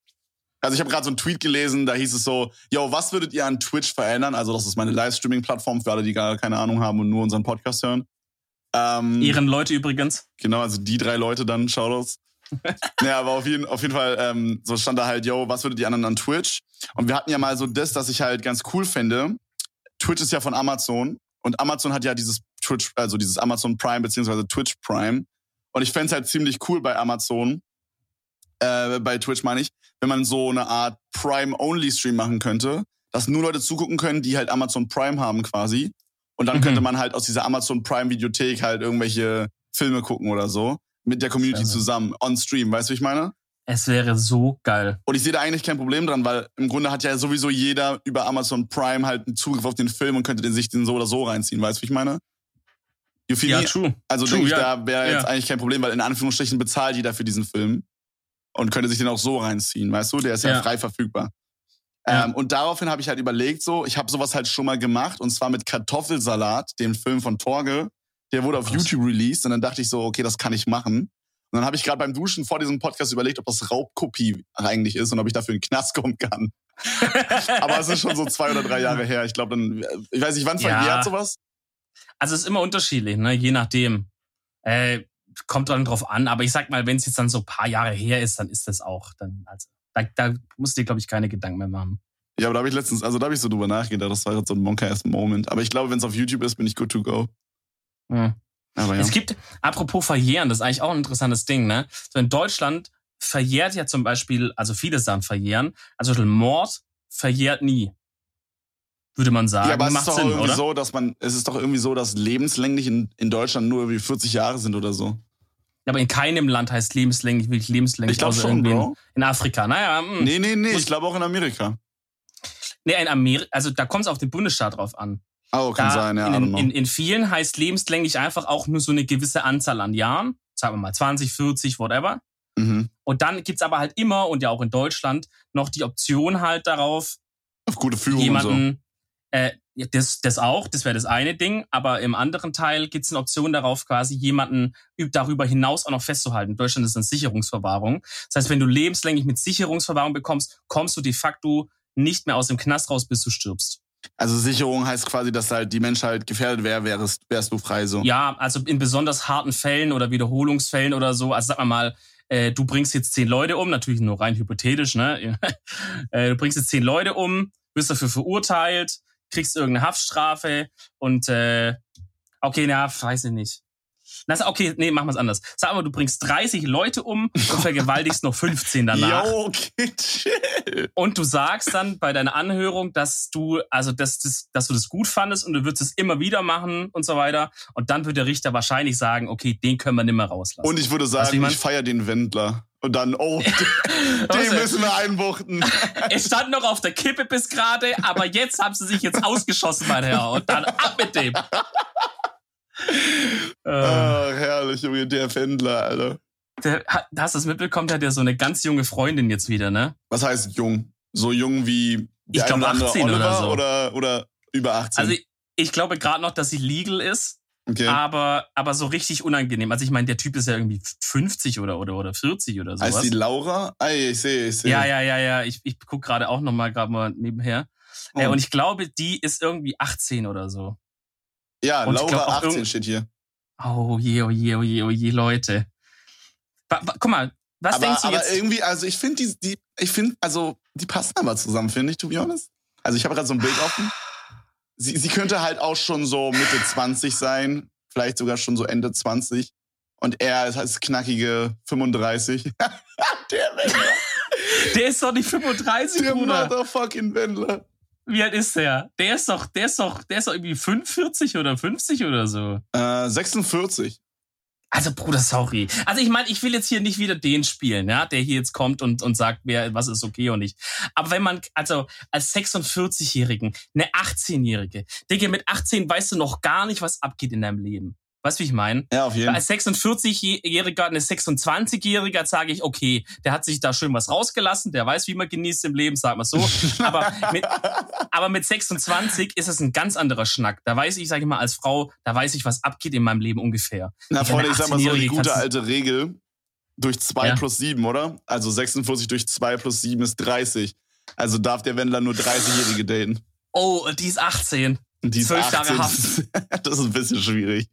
Speaker 1: Also ich habe gerade so einen Tweet gelesen, da hieß es so, yo, was würdet ihr an Twitch verändern? Also das ist meine Livestreaming-Plattform für alle, die gar keine Ahnung haben und nur unseren Podcast hören.
Speaker 2: Ähm, Ihren Leute übrigens.
Speaker 1: Genau, also die drei Leute dann, Shoutouts. [laughs] naja, aber auf jeden, auf jeden Fall, ähm, so stand da halt, yo, was würdet die anderen an Twitch? Und wir hatten ja mal so das, dass ich halt ganz cool finde. Twitch ist ja von Amazon und Amazon hat ja dieses Twitch, also dieses Amazon Prime beziehungsweise Twitch Prime. Und ich fände es halt ziemlich cool bei Amazon, äh, bei Twitch meine ich, wenn man so eine Art Prime-Only-Stream machen könnte, dass nur Leute zugucken können, die halt Amazon Prime haben quasi. Und dann mhm. könnte man halt aus dieser Amazon Prime Videothek halt irgendwelche Filme gucken oder so. Mit der Community zusammen, on Stream, weißt du, wie ich meine?
Speaker 2: Es wäre so geil.
Speaker 1: Und ich sehe da eigentlich kein Problem dran, weil im Grunde hat ja sowieso jeder über Amazon Prime halt einen Zugriff auf den Film und könnte den sich den so oder so reinziehen, weißt du, wie ich meine?
Speaker 2: ja, true.
Speaker 1: Also true, denke ich, ja. da wäre ja. jetzt eigentlich kein Problem, weil in Anführungsstrichen bezahlt jeder für diesen Film und könnte sich den auch so reinziehen, weißt du? Der ist ja, ja frei verfügbar. Ja. Ähm, und daraufhin habe ich halt überlegt, so, ich habe sowas halt schon mal gemacht und zwar mit Kartoffelsalat, dem Film von Torge. Der wurde auf Krass. YouTube released und dann dachte ich so, okay, das kann ich machen. Und dann habe ich gerade beim Duschen vor diesem Podcast überlegt, ob das Raubkopie eigentlich ist und ob ich dafür in den Knast kommen kann. [laughs] Aber es ist schon so zwei oder drei Jahre her. Ich glaube, dann, ich weiß nicht, wann verjährt ja. sowas?
Speaker 2: Also es ist immer unterschiedlich, ne? je nachdem. Äh, kommt dann drauf an. Aber ich sag mal, wenn es jetzt dann so ein paar Jahre her ist, dann ist das auch dann also da, da musst du dir, glaube ich, keine Gedanken mehr machen.
Speaker 1: Ja, aber da habe ich letztens, also da habe ich so drüber nachgedacht, das war jetzt so ein Monka-Ass-Moment. Aber ich glaube, wenn es auf YouTube ist, bin ich good to go.
Speaker 2: Ja. Aber ja. Es gibt, apropos Verjähren, das ist eigentlich auch ein interessantes Ding, ne? So in Deutschland verjährt ja zum Beispiel, also viele Sachen verjähren, also Mord verjährt nie. Würde man sagen.
Speaker 1: Ja, aber es ist doch Sinn, irgendwie oder? so, dass man, es ist doch irgendwie so, dass lebenslänglich in, in Deutschland nur irgendwie 40 Jahre sind oder so.
Speaker 2: Aber in keinem Land heißt lebenslänglich wirklich lebenslänglich.
Speaker 1: Ich glaube schon, Bro.
Speaker 2: In Afrika. Naja. Mh.
Speaker 1: Hm. Nee, nee, nee. Ich glaube auch in Amerika.
Speaker 2: Nee, in Amerika, also da kommt es auf den Bundesstaat drauf an.
Speaker 1: Oh, kann da sein, ja.
Speaker 2: In, in, in vielen heißt lebenslänglich einfach auch nur so eine gewisse Anzahl an Jahren. Sagen wir mal 20, 40, whatever. Mhm. Und dann gibt's aber halt immer, und ja auch in Deutschland, noch die Option halt darauf,
Speaker 1: auf gute Führung
Speaker 2: jemanden, so. äh, das, das auch, das wäre das eine Ding, aber im anderen Teil gibt es eine Option darauf, quasi jemanden darüber hinaus auch noch festzuhalten. In Deutschland ist eine Sicherungsverwahrung. Das heißt, wenn du lebenslänglich mit Sicherungsverwahrung bekommst, kommst du de facto nicht mehr aus dem Knast raus, bis du stirbst.
Speaker 1: Also Sicherung heißt quasi, dass halt die Menschheit gefährdet wäre, wärst, wärst du frei so.
Speaker 2: Ja, also in besonders harten Fällen oder Wiederholungsfällen oder so. Also sag mal äh, du bringst jetzt zehn Leute um, natürlich nur rein hypothetisch, ne? [laughs] äh, du bringst jetzt zehn Leute um, wirst dafür verurteilt, kriegst irgendeine Haftstrafe und äh, okay, na, weiß ich nicht. Na, okay, nee, machen wir es anders. Sag mal, du bringst 30 Leute um und vergewaltigst noch 15 danach. [laughs]
Speaker 1: Yo, okay, chill.
Speaker 2: Und du sagst dann bei deiner Anhörung, dass du, also dass, dass, dass du das gut fandest und du würdest es immer wieder machen und so weiter. Und dann wird der Richter wahrscheinlich sagen, okay, den können wir nicht mehr rauslassen.
Speaker 1: Und ich würde
Speaker 2: Weißt du,
Speaker 1: sagen,
Speaker 2: man-
Speaker 1: ich feiere den Wendler. Und dann, oh, [laughs] den, müssen wir einbuchten. [laughs]
Speaker 2: Es stand noch auf der Kippe bis gerade, aber jetzt haben sie sich jetzt ausgeschossen, mein Herr. Und dann ab mit dem. [laughs] Äh,
Speaker 1: Ah, herrlich, Junge, der Wendler, Alter.
Speaker 2: der, hast du das mitbekommen? Der hat ja so eine ganz junge Freundin jetzt wieder, ne?
Speaker 1: Was heißt jung? So jung wie
Speaker 2: Ich
Speaker 1: der
Speaker 2: glaub,
Speaker 1: ein oder andere
Speaker 2: 18 oder
Speaker 1: Oliver
Speaker 2: so.
Speaker 1: oder, oder über 18?
Speaker 2: Also ich, ich glaube gerade noch, dass sie legal ist,
Speaker 1: okay.
Speaker 2: aber, aber so richtig unangenehm. Also ich meine, der Typ ist ja irgendwie 50 oder, oder, oder 40 oder sowas.
Speaker 1: heißt die Laura? Ah, ich sehe, ich sehe.
Speaker 2: ja, ja, ja, ja. Ich, ich guck gerade auch noch mal gerade mal nebenher.
Speaker 1: Oh.
Speaker 2: Äh, und ich glaube, die ist irgendwie 18 oder so.
Speaker 1: ja,
Speaker 2: und
Speaker 1: Laura
Speaker 2: glaub auch
Speaker 1: 18
Speaker 2: irgend-
Speaker 1: steht hier.
Speaker 2: Oh je, oh je, oh je, oh je, Leute. Wa- wa- guck mal, was
Speaker 1: aber,
Speaker 2: denkst du
Speaker 1: aber
Speaker 2: jetzt?
Speaker 1: irgendwie, also ich finde die, die, ich finde, also die passen aber zusammen, finde ich, to be honest. Also ich habe gerade so ein Bild offen. Sie, sie könnte halt auch schon so Mitte 20 sein, vielleicht sogar schon so Ende 20. Und er ist halt knackige 35. [laughs] der Wendler.
Speaker 2: Der ist doch nicht 35,
Speaker 1: Der
Speaker 2: Bruder.
Speaker 1: motherfucking Wendler.
Speaker 2: Wie alt ist der? Der ist doch, der ist doch, der ist doch irgendwie 45 oder 50 oder so.
Speaker 1: Äh, 46.
Speaker 2: Also, Bruder, sorry. Also, ich meine, ich will jetzt hier nicht wieder den spielen, ja, der hier jetzt kommt und, und sagt, wer, was ist okay und nicht. Aber wenn man, also, als 46-Jährigen, eine 18-Jährige, Digga, mit 18 weißt du noch gar nicht, was abgeht in deinem Leben. Weißt du, wie ich meine?
Speaker 1: Ja, auf jeden Fall.
Speaker 2: Als 46-Jähriger, eine 26-Jähriger sage ich, okay, der hat sich da schön was rausgelassen, der weiß, wie man genießt im Leben, sag mal so. [laughs] Aber mit, aber mit 26 ist es ein ganz anderer Schnack. Da weiß ich, sage ich mal, als Frau, da weiß ich, was abgeht in meinem Leben ungefähr.
Speaker 1: Na, Freunde, ich sag mal so, die
Speaker 2: 18-Jährige
Speaker 1: gute alte Regel durch 2
Speaker 2: Ja.
Speaker 1: plus 7, oder? Also 46 durch 2 plus 7 ist 30. Also darf der Wendler nur 30-Jährige daten.
Speaker 2: Oh, die ist 18.
Speaker 1: Die
Speaker 2: Zwölf Jahre
Speaker 1: 18. [laughs] Das ist ein bisschen schwierig.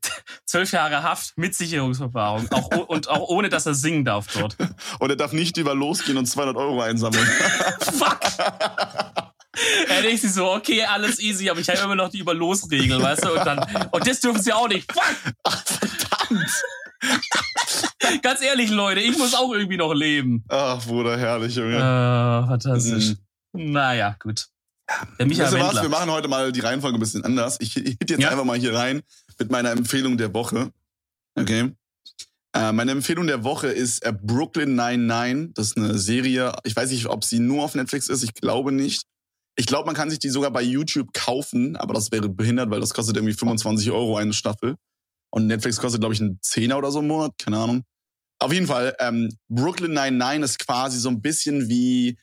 Speaker 2: Zwölf Jahre Haft mit Sicherungsverwahrung. Auch, und auch ohne, dass er singen darf dort.
Speaker 1: Und er darf nicht über losgehen und 200 Euro einsammeln. [laughs]
Speaker 2: Fuck! Er denkt sich so, okay, alles easy, aber ich habe immer noch die Überlosregel, weißt du? Und, dann, und das dürfen sie auch nicht. Fuck!
Speaker 1: Ach, verdammt. [laughs]
Speaker 2: Ganz ehrlich, Leute, ich muss auch irgendwie noch leben.
Speaker 1: Ach, Bruder, herrlich, Junge.
Speaker 2: Äh, fantastisch.
Speaker 1: Mhm.
Speaker 2: Naja, gut. Der Michael
Speaker 1: Wisst ihr was? Wir machen heute mal die Reihenfolge ein bisschen anders. Ich hit jetzt
Speaker 2: Ja.
Speaker 1: einfach mal hier rein mit meiner Empfehlung der Woche. Okay. Äh, meine Empfehlung der Woche ist äh, Brooklyn 99. Das ist eine Serie. Ich weiß nicht, ob sie nur auf Netflix ist. Ich glaube nicht. Ich glaube, man kann sich die sogar bei YouTube kaufen, aber das wäre behindert, weil das kostet irgendwie 25 Euro eine Staffel. Und Netflix kostet, glaube ich, einen Zehner oder so im Monat. Keine Ahnung. Auf jeden Fall, ähm, Brooklyn 99 ist quasi so ein bisschen wie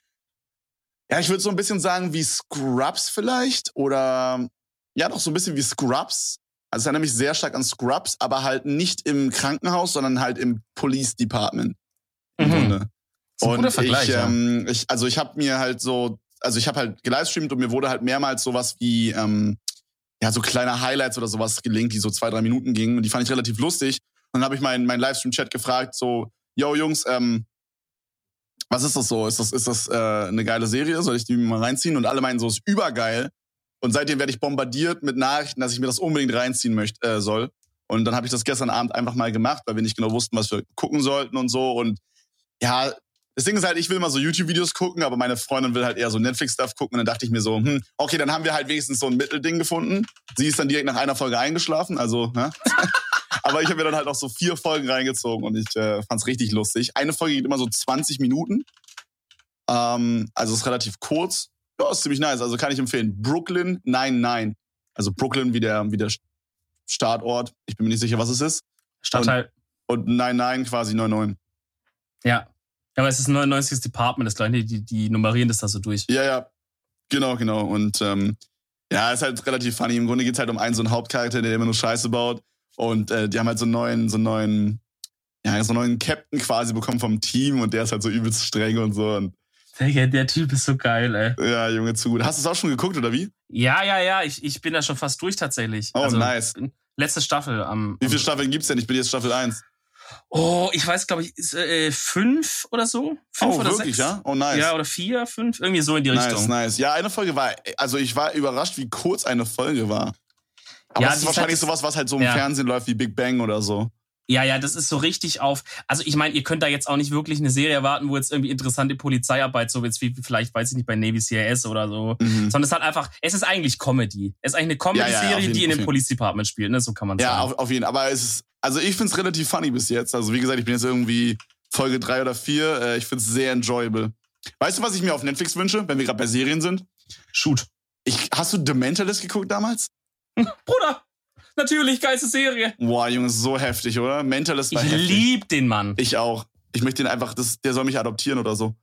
Speaker 1: ja, ich würde so ein bisschen sagen wie Scrubs vielleicht oder ja, doch so ein bisschen wie Scrubs. Also es erinnert mich sehr stark an Scrubs, aber halt nicht im Krankenhaus, sondern halt im Police Department. Im
Speaker 2: Mhm.
Speaker 1: Grunde.
Speaker 2: Vergleich,
Speaker 1: ich, ähm, ich, also ich habe mir halt so, also ich habe halt gelivestreamt und mir wurde halt mehrmals sowas wie, ähm, ja, so kleine Highlights oder sowas gelinkt, die so zwei, drei Minuten gingen und die fand ich relativ lustig. Und dann habe ich meinen mein Livestream-Chat gefragt, so, yo Jungs, ähm, was ist das so? Ist das, ist das äh, eine geile Serie? Soll ich die mal reinziehen? Und alle meinen so, ist übergeil. Und seitdem werde ich bombardiert mit Nachrichten, dass ich mir das unbedingt reinziehen möchte, äh, soll. Und dann habe ich das gestern Abend einfach mal gemacht, weil wir nicht genau wussten, was wir gucken sollten und so. Und ja, das Ding ist halt, ich will mal so YouTube-Videos gucken, aber meine Freundin will halt eher so Netflix-Stuff gucken. Und dann dachte ich mir so, hm, okay, dann haben wir halt wenigstens so ein Mittelding gefunden. Sie ist dann direkt nach einer Folge eingeschlafen, also, ne? [laughs] aber ich habe mir dann halt auch so vier Folgen reingezogen und ich äh, fand's richtig lustig. Eine Folge geht immer so 20 Minuten. Ähm, also ist relativ kurz. Ja, ist ziemlich nice. Also kann ich empfehlen. Brooklyn 99. Also Brooklyn wie der, wie der Startort. Ich bin mir nicht sicher, was es ist.
Speaker 2: Stadtteil.
Speaker 1: Und 99 quasi 99.
Speaker 2: Ja. Ja, aber es ist ein 99. Department, das gleiche, die, die nummerieren das da so durch.
Speaker 1: Ja, ja. Genau, genau. Und ähm, ja, ist halt relativ funny. Im Grunde geht's halt um einen so einen Hauptcharakter, der immer nur Scheiße baut. Und äh, die haben halt so einen neuen, so einen neuen, ja, so einen neuen Captain quasi bekommen vom Team und der ist halt so übelst streng und so. Und
Speaker 2: Der, der Typ ist so geil, ey.
Speaker 1: ja, Junge, zu gut. Hast du es auch schon geguckt, oder wie?
Speaker 2: Ja, ja, ja, ich, ich bin da schon fast durch tatsächlich.
Speaker 1: Oh,
Speaker 2: also,
Speaker 1: nice.
Speaker 2: Letzte Staffel am.
Speaker 1: Wie viele Staffeln gibt's denn? Ich bin jetzt Staffel 1.
Speaker 2: oh, ich weiß, glaube ich, ist, äh, fünf oder so? Fünf
Speaker 1: oh,
Speaker 2: oder
Speaker 1: wirklich,
Speaker 2: sechs?
Speaker 1: ja? Oh, nice.
Speaker 2: Ja, oder vier, fünf, irgendwie so in die
Speaker 1: nice,
Speaker 2: Richtung.
Speaker 1: nice. Ja, eine Folge war, also ich war überrascht, wie kurz eine Folge war. Aber
Speaker 2: Ja,
Speaker 1: das ist wahrscheinlich sowas, was halt so im
Speaker 2: Ja.
Speaker 1: Fernsehen läuft wie Big Bang oder so.
Speaker 2: Ja, ja, das ist so richtig auf. Also ich meine, ihr könnt da jetzt auch nicht wirklich eine Serie erwarten, wo jetzt irgendwie interessante Polizeiarbeit so jetzt wie vielleicht, weiß ich nicht, bei Navy CRS oder so. Mhm. Sondern es hat einfach, es ist eigentlich Comedy. Es ist eigentlich eine Comedy-Serie, ja, ja, die in dem Police Department spielt, ne? So kann man sagen.
Speaker 1: Ja, auf, auf jeden Fall. Aber es ist, also ich find's relativ funny bis jetzt. Also wie gesagt, ich bin jetzt irgendwie Folge drei oder vier. Äh, ich find's sehr enjoyable. Weißt du, was ich mir auf Netflix wünsche, wenn wir gerade bei Serien sind?
Speaker 2: Shoot.
Speaker 1: Ich, hast du The Mentalist geguckt damals?
Speaker 2: Bruder, Natürlich, geilste Serie.
Speaker 1: Boah, Junge, so heftig, oder? Mentalist war
Speaker 2: Ich
Speaker 1: heftig.
Speaker 2: lieb den Mann.
Speaker 1: Ich auch. Ich möchte ihn einfach, das, der soll mich adoptieren oder so.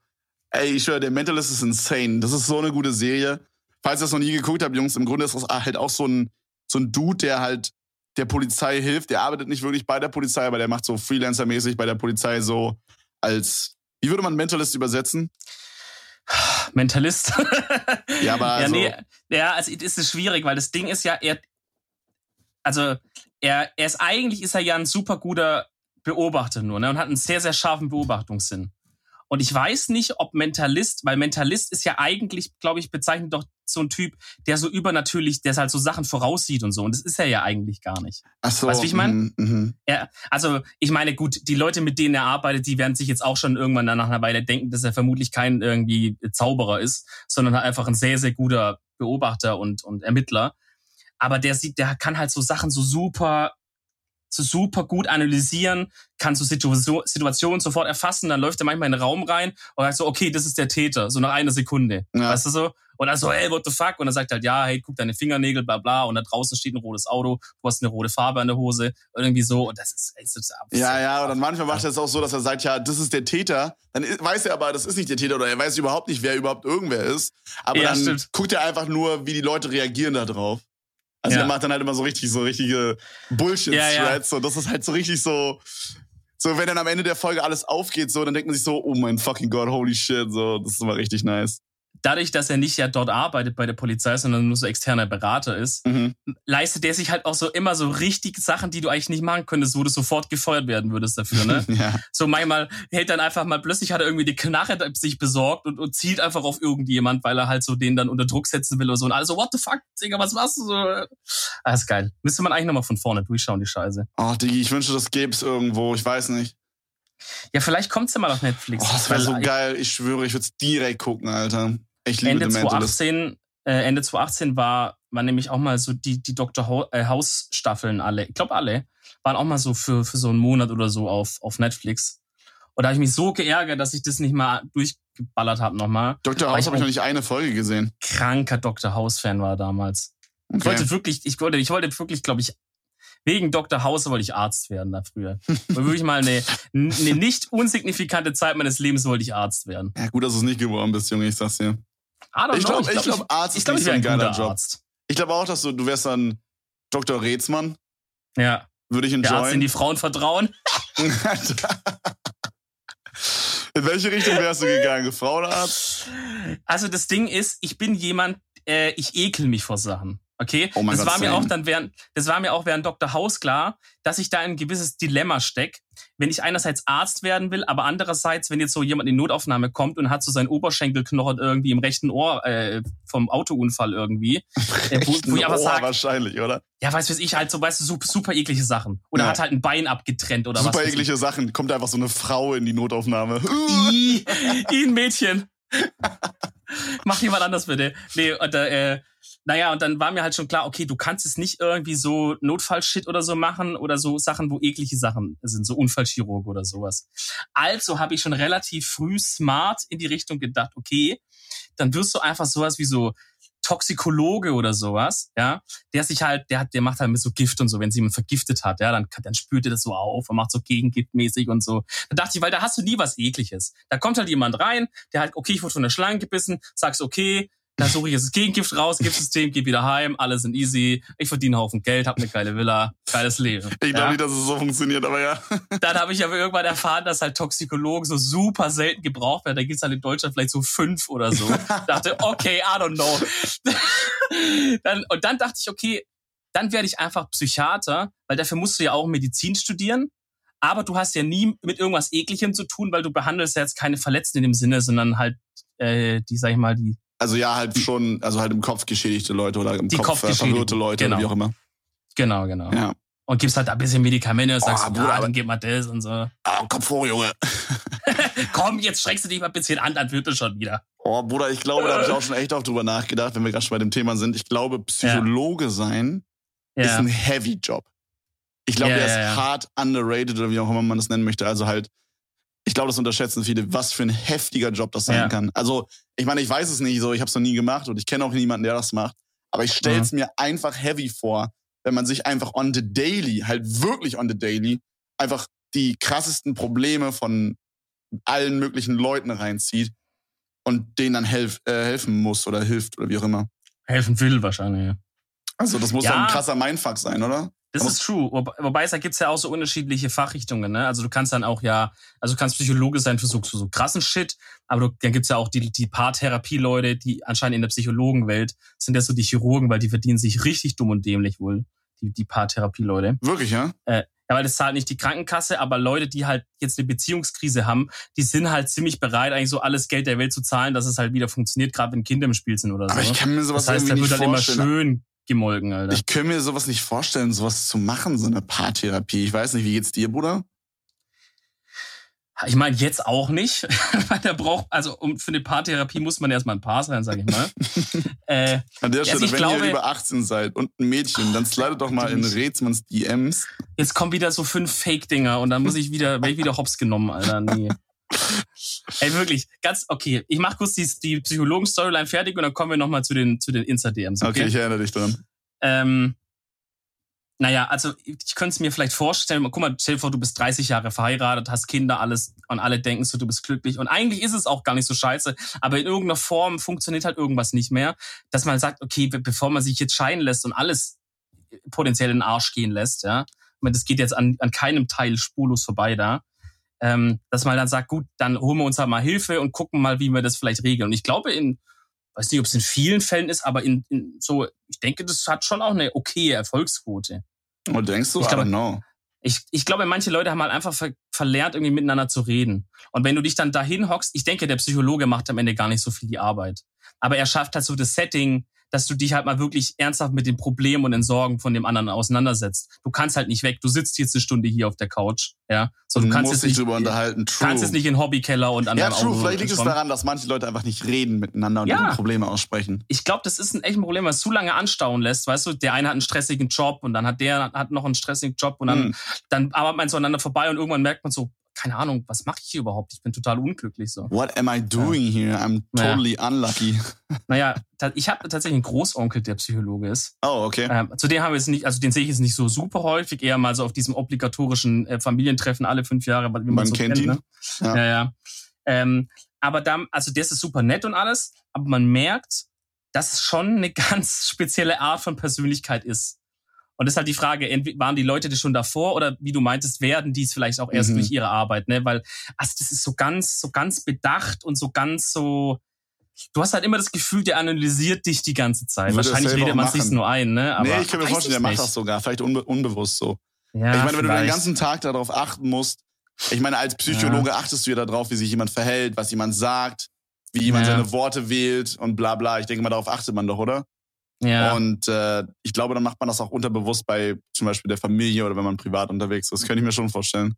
Speaker 1: Ey, ich schwöre, der Mentalist ist insane. Das ist so eine gute Serie. Falls ihr das noch nie geguckt habt, Jungs, im Grunde ist das halt auch so ein, so ein Dude, der halt der Polizei hilft. Der arbeitet nicht wirklich bei der Polizei, aber der macht so Freelancer-mäßig bei der Polizei so als, wie würde man Mentalist übersetzen?
Speaker 2: Mentalist. [laughs]
Speaker 1: ja, aber also,
Speaker 2: ja, nee, ja, also es ist schwierig, weil das Ding ist ja, er, also er, er ist eigentlich ist er ja ein super guter Beobachter nur ne, und hat einen sehr, sehr scharfen Beobachtungssinn. Und ich weiß nicht, ob Mentalist, weil Mentalist ist ja eigentlich, glaube ich, bezeichnet doch so ein Typ, der so übernatürlich, der halt so Sachen voraussieht und so. Und das ist er ja eigentlich gar nicht.
Speaker 1: Ach so.
Speaker 2: Weißt du, wie ich meine?
Speaker 1: Mm, mm.
Speaker 2: Ja, also ich meine, gut, die Leute, mit denen er arbeitet, die werden sich jetzt auch schon irgendwann nach einer Weile denken, dass er vermutlich kein irgendwie Zauberer ist, sondern halt einfach ein sehr, sehr guter Beobachter und, und Ermittler aber der sieht, der kann halt so Sachen so super super gut analysieren, kann so Situationen sofort erfassen, dann läuft er manchmal in den Raum rein und sagt so, okay, das ist der Täter, so nach einer Sekunde. Ja. Weißt du so? Und dann so, hey, what the fuck? Und dann sagt halt, ja, hey, guck deine Fingernägel, bla bla. Und da draußen steht ein rotes Auto, du hast eine rote Farbe an der Hose. Und irgendwie so. Und das ist, das ist
Speaker 1: absurd. Ja, ja, und dann manchmal macht er es auch so, dass er sagt, ja, das ist der Täter. Dann weiß er aber, das ist nicht der Täter oder er weiß überhaupt nicht, wer überhaupt irgendwer ist. Aber ja, dann stimmt. guckt er einfach nur, wie die Leute reagieren da drauf. Also ja. er macht dann halt immer so richtig, so richtige Bullshit-Threads. Ja, ja. das ist halt so richtig so, so wenn dann am Ende der Folge alles aufgeht, so, dann denkt man sich so, oh mein fucking Gott, holy shit, so, das ist immer richtig nice
Speaker 2: dadurch, dass er nicht ja dort arbeitet bei der Polizei, sondern nur so externer Berater ist, mhm. leistet er sich halt auch so immer so richtig Sachen, die du eigentlich nicht machen könntest, wo du sofort gefeuert werden würdest dafür, ne? [laughs] ja. So manchmal hält dann einfach mal, plötzlich hat er irgendwie die Knarre sich besorgt und, und zielt einfach auf irgendjemand, weil er halt so den dann unter Druck setzen will oder so. Und also, what the fuck, Digga, was machst du so? Ah, ist geil. Müsste man eigentlich nochmal von vorne durchschauen, die Scheiße.
Speaker 1: Oh, Digi, ich wünsche, das gäbe es irgendwo, ich weiß nicht.
Speaker 2: Ja, vielleicht kommt's ja mal auf Netflix.
Speaker 1: Oh, das wäre so geil. Ich schwöre, ich würde es direkt gucken, Alter. Ich liebe
Speaker 2: Ende 2018, äh, Ende 2018 war, war nämlich auch mal so die, die Dr. Äh, House Staffeln alle, ich glaube alle, waren auch mal so für, für so einen Monat oder so auf, auf Netflix. Und da habe ich mich so geärgert, dass ich das nicht mal durchgeballert habe nochmal.
Speaker 1: Dr. House habe ich noch nicht eine Folge gesehen.
Speaker 2: Kranker Dr. House-Fan war damals. Okay. Ich wollte wirklich, ich wollte, ich wollte wirklich, glaube ich, wegen Dr. House wollte ich Arzt werden da früher. Und wirklich mal eine, eine nicht unsignifikante Zeit meines Lebens wollte ich Arzt werden.
Speaker 1: Ja, gut, dass du es nicht geworden bist, Junge, ich sag's dir.
Speaker 2: Ich glaube,
Speaker 1: ich, glaub, glaub, Arzt
Speaker 2: ich, ist nicht so ein
Speaker 1: geiler Job. Arzt. Ich glaube auch, dass du, du wärst dann Dr. Rätsmann.
Speaker 2: Ja.
Speaker 1: Würde ich enjoyen. Der
Speaker 2: Arzt, den die Frauen vertrauen. [laughs]
Speaker 1: In welche Richtung wärst du gegangen? Frauenarzt?
Speaker 2: Also das Ding ist, ich bin jemand, äh, ich ekel mich vor Sachen. Okay,
Speaker 1: oh
Speaker 2: das
Speaker 1: Gott,
Speaker 2: war mir auch dann während, das war mir auch während Dr. House klar, dass ich da in ein gewisses Dilemma steck, wenn ich einerseits Arzt werden will, aber andererseits, wenn jetzt so jemand in Notaufnahme kommt und hat so seinen Oberschenkelknochen irgendwie im rechten Ohr äh, vom Autounfall irgendwie, [laughs]
Speaker 1: äh, wo, wo ich aber sag, wahrscheinlich, oder?
Speaker 2: Ja, weißt du, ich halt so, weißt du, super, super eklige Sachen. Oder ja. hat halt ein Bein abgetrennt oder
Speaker 1: super
Speaker 2: was.
Speaker 1: Super eklige Sachen. Kommt einfach so eine Frau in die Notaufnahme.
Speaker 2: I, I ein Mädchen. [laughs] Mach jemand anders bitte. Nee, und äh, naja, und dann war mir halt schon klar, okay, du kannst es nicht irgendwie so Notfallshit oder so machen oder so Sachen, wo eklige Sachen sind, so Unfallchirurg oder sowas. Also habe ich schon relativ früh smart in die Richtung gedacht, okay, dann wirst du einfach sowas wie so Toxikologe oder sowas, ja, der sich halt, der hat, der macht halt mit so Gift und so, wenn sie jemand vergiftet hat, ja, dann, dann spürt er das so auf und macht so gegengiftmäßig und so. Da dachte ich, weil da hast du nie was ekliges. Da kommt halt jemand rein, der halt, okay, ich wurde von der Schlange gebissen, sagst, okay, da suche ich jetzt das Gegengift raus, Giftsystem, geh wieder heim, alle sind easy, ich verdiene einen Haufen Geld, habe eine geile Villa, geiles Leben.
Speaker 1: Ich glaube ja? nicht, dass es so funktioniert, aber ja.
Speaker 2: Dann habe ich aber irgendwann erfahren, dass halt Toxikologen so super selten gebraucht werden. Da gibt's halt in Deutschland vielleicht so fünf oder so. [laughs] dachte, okay, I don't know. [laughs] dann, und dann dachte ich, okay, dann werde ich einfach Psychiater, weil dafür musst du ja auch Medizin studieren. Aber du hast ja nie mit irgendwas Ekligem zu tun, weil du behandelst ja jetzt keine Verletzten in dem Sinne, sondern halt äh, die, sag ich mal, die
Speaker 1: also ja, halt schon, also halt im Kopf geschädigte Leute oder im
Speaker 2: die
Speaker 1: Kopf äh, verwirrte Leute
Speaker 2: genau.
Speaker 1: oder wie auch immer.
Speaker 2: Genau, genau.
Speaker 1: Ja.
Speaker 2: und gibst halt ein bisschen Medikamente und sagst,
Speaker 1: Oh,
Speaker 2: oh,
Speaker 1: Bruder,
Speaker 2: ja, dann gib mal das und so.
Speaker 1: Ah, Kopf hoch, Junge. [laughs]
Speaker 2: Komm, jetzt streckst du dich mal ein bisschen an, dann wird es schon wieder.
Speaker 1: Oh, Bruder, ich glaube, da habe ich auch schon echt oft drüber nachgedacht, wenn wir gerade schon bei dem Thema sind. Ich glaube, Psychologe sein ist
Speaker 2: Ja.
Speaker 1: ein Heavy Job. Ich glaube,
Speaker 2: Ja,
Speaker 1: der
Speaker 2: ja,
Speaker 1: ist
Speaker 2: ja.
Speaker 1: hart underrated oder wie auch immer man das nennen möchte. Also halt, ich glaube, das unterschätzen viele, was für ein heftiger Job das sein
Speaker 2: Ja.
Speaker 1: kann. Also, ich meine, ich weiß es nicht so, ich habe es noch nie gemacht und ich kenne auch niemanden, der das macht. Aber ich stelle es mir einfach heavy vor, wenn man sich einfach on the daily, halt wirklich on the daily, einfach die krassesten Probleme von allen möglichen Leuten reinzieht und denen dann helf, äh, helfen muss oder hilft oder wie auch immer.
Speaker 2: Helfen will wahrscheinlich, ja.
Speaker 1: Also das muss
Speaker 2: Ja.
Speaker 1: doch ein krasser Mindfuck sein, oder?
Speaker 2: Das ist true. Wobei, es da gibt's ja auch so unterschiedliche Fachrichtungen. Ne? Also du kannst dann auch ja, also du kannst Psychologe sein für so, für so krassen Shit, aber du, dann gibt's ja auch die, die Paartherapie-Leute, die anscheinend in der Psychologenwelt sind ja so die Chirurgen, weil die verdienen sich richtig dumm und dämlich wohl, die, die Paartherapie-Leute.
Speaker 1: Wirklich, ja?
Speaker 2: Ja, weil das zahlt nicht die Krankenkasse, aber Leute, die halt jetzt eine Beziehungskrise haben, die sind halt ziemlich bereit, eigentlich so alles Geld der Welt zu zahlen, dass es halt wieder funktioniert, gerade wenn Kinder im Spiel sind oder so.
Speaker 1: Aber ich kann mir sowas
Speaker 2: das heißt, da
Speaker 1: irgendwie
Speaker 2: wird
Speaker 1: nicht
Speaker 2: halt immer schön gemolken, Alter.
Speaker 1: Ich kann mir sowas nicht vorstellen, sowas zu machen, so eine Paartherapie. Ich weiß nicht, wie geht's dir, Bruder?
Speaker 2: Ich meine, jetzt auch nicht, [laughs] weil der braucht, also um, für eine Paartherapie muss man erstmal ein Paar sein, sag ich mal. [laughs] äh,
Speaker 1: An der
Speaker 2: Also
Speaker 1: Stelle,
Speaker 2: ich
Speaker 1: wenn
Speaker 2: glaube-
Speaker 1: ihr über 18 seid und ein Mädchen, dann slidet doch mal in Rätsmanns DMs.
Speaker 2: jetzt kommen wieder so fünf Fake-Dinger und dann muss ich wieder, werd ich wieder hops genommen, Alter. Nee. Ey, wirklich, ganz, okay, ich mach kurz die, die Psychologen-Storyline fertig und dann kommen wir nochmal zu den, zu den Insta-DMs,
Speaker 1: Okay,
Speaker 2: okay?
Speaker 1: ich erinnere dich dran.
Speaker 2: Ähm, naja, also ich könnte es mir vielleicht vorstellen, guck mal, stell dir vor, du bist 30 Jahre verheiratet, hast Kinder, alles und alle denken so, du bist glücklich. Und eigentlich ist es auch gar nicht so scheiße, aber in irgendeiner Form funktioniert halt irgendwas nicht mehr, dass man sagt, okay, be- bevor man sich jetzt scheiden lässt und alles potenziell in den Arsch gehen lässt, ja, ich meine, das geht jetzt an, an keinem Teil spurlos vorbei da, ähm, dass man dann sagt, gut, dann holen wir uns halt mal Hilfe und gucken mal, wie wir das vielleicht regeln. Und ich glaube, in, weiß nicht, ob es in vielen Fällen ist, aber in, in so, ich denke, das hat schon auch eine okaye Erfolgsquote.
Speaker 1: Und denkst du?
Speaker 2: Ich glaube-. Ich, ich glaube, manche Leute haben halt einfach ver verlernt, irgendwie miteinander zu reden. Und wenn du dich dann dahin hockst, ich denke, der Psychologe macht am Ende gar nicht so viel die Arbeit. Aber er schafft halt so das Setting, dass du dich halt mal wirklich ernsthaft mit den Problemen und den Sorgen von dem anderen auseinandersetzt. Du kannst halt nicht weg. Du sitzt jetzt eine Stunde hier auf der Couch, ja. So, du
Speaker 1: Du
Speaker 2: kannst jetzt
Speaker 1: dich
Speaker 2: nicht,
Speaker 1: drüber unterhalten. True.
Speaker 2: kannst jetzt nicht in den Hobbykeller und an
Speaker 1: ja, true.
Speaker 2: Auto
Speaker 1: Vielleicht liegt es daran, dass manche Leute einfach nicht reden miteinander und
Speaker 2: Ja.
Speaker 1: ihre Probleme aussprechen.
Speaker 2: ich glaube, das ist ein echt ein Problem, was zu lange anstauen lässt. Weißt du, der eine hat einen stressigen Job und dann hat der hat noch einen stressigen Job und dann,
Speaker 1: Hm.
Speaker 2: dann arbeitet man so aneinander vorbei und irgendwann merkt man so, keine Ahnung, was mache ich hier überhaupt? Ich bin total unglücklich so.
Speaker 1: What am I doing here? I'm
Speaker 2: Ja.
Speaker 1: totally unlucky. [laughs]
Speaker 2: Naja, ich habe tatsächlich einen Großonkel, der Psychologe ist.
Speaker 1: Oh, okay.
Speaker 2: Ähm, zu dem haben wir jetzt nicht, also den sehe ich jetzt nicht so super häufig, eher mal so auf diesem obligatorischen äh, Familientreffen alle fünf Jahre, wie man,
Speaker 1: Man
Speaker 2: so
Speaker 1: kennt
Speaker 2: kennt.
Speaker 1: ihn.
Speaker 2: Ne?
Speaker 1: Ja.
Speaker 2: Ja, ja. Ähm, aber da, also der ist super nett und alles, aber man merkt, dass es schon eine [laughs] ganz spezielle Art von Persönlichkeit ist. Und das ist halt die Frage, entweder waren die Leute das schon davor oder wie du meintest, werden die es vielleicht auch erst
Speaker 1: Mhm.
Speaker 2: durch ihre Arbeit, ne? Weil, also das ist so ganz, so ganz bedacht und so ganz so. Du hast halt immer das Gefühl, der analysiert dich die ganze Zeit.
Speaker 1: Würde
Speaker 2: Wahrscheinlich redet man sich nur ein, ne? Aber
Speaker 1: nee, ich kann mir vorstellen, der macht das sogar. Vielleicht unbe unbewusst so.
Speaker 2: Ja,
Speaker 1: ich meine, wenn du den
Speaker 2: vielleicht.
Speaker 1: ganzen Tag darauf achten musst, ich meine, als Psychologe achtest du ja darauf, wie sich jemand verhält, was jemand sagt, wie jemand
Speaker 2: Ja.
Speaker 1: seine Worte wählt und bla bla. Ich denke mal, darauf achtet man doch, oder?
Speaker 2: Ja.
Speaker 1: Und äh, ich glaube, dann macht man das auch unterbewusst bei zum Beispiel der Familie oder wenn man privat unterwegs ist. Das könnte ich mir schon vorstellen.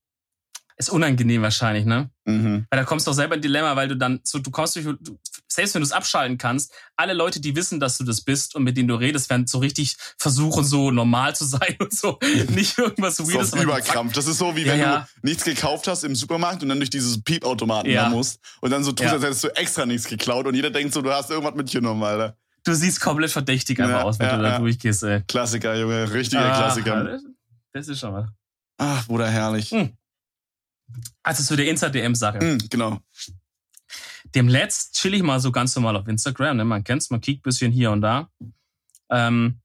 Speaker 2: ist unangenehm wahrscheinlich, ne?
Speaker 1: Mhm.
Speaker 2: Weil da kommst du doch selber in ein Dilemma, weil du dann so, du kommst durch, du, selbst wenn du es abschalten kannst, alle Leute, die wissen, dass du das bist und mit denen du redest, werden so richtig versuchen, so normal zu [laughs] sein und so. Nicht irgendwas
Speaker 1: Das ist
Speaker 2: Weirdes. aber-
Speaker 1: Überkrampf. Das ist so, wie
Speaker 2: Ja,
Speaker 1: wenn
Speaker 2: ja.
Speaker 1: du nichts gekauft hast im Supermarkt und dann durch dieses Piepautomaten
Speaker 2: Ja.
Speaker 1: da musst und dann so tust, als hättest du extra nichts geklaut und jeder denkt so, du hast irgendwas mitgenommen, Alter.
Speaker 2: Du siehst komplett verdächtig einfach
Speaker 1: Ja,
Speaker 2: aus, wenn
Speaker 1: ja,
Speaker 2: du da
Speaker 1: ja.
Speaker 2: durchgehst, ey.
Speaker 1: Klassiker, Junge. Richtiger
Speaker 2: Ah,
Speaker 1: Klassiker.
Speaker 2: Das, ist schon was.
Speaker 1: Ach, Bruder, herrlich.
Speaker 2: Hm. Also zu der Insta-DM-Sache.
Speaker 1: Mhm, genau.
Speaker 2: Dem letzt chill ich mal so ganz normal auf Instagram, ne? Man kennt's, man kickt bisschen hier und da. Ähm,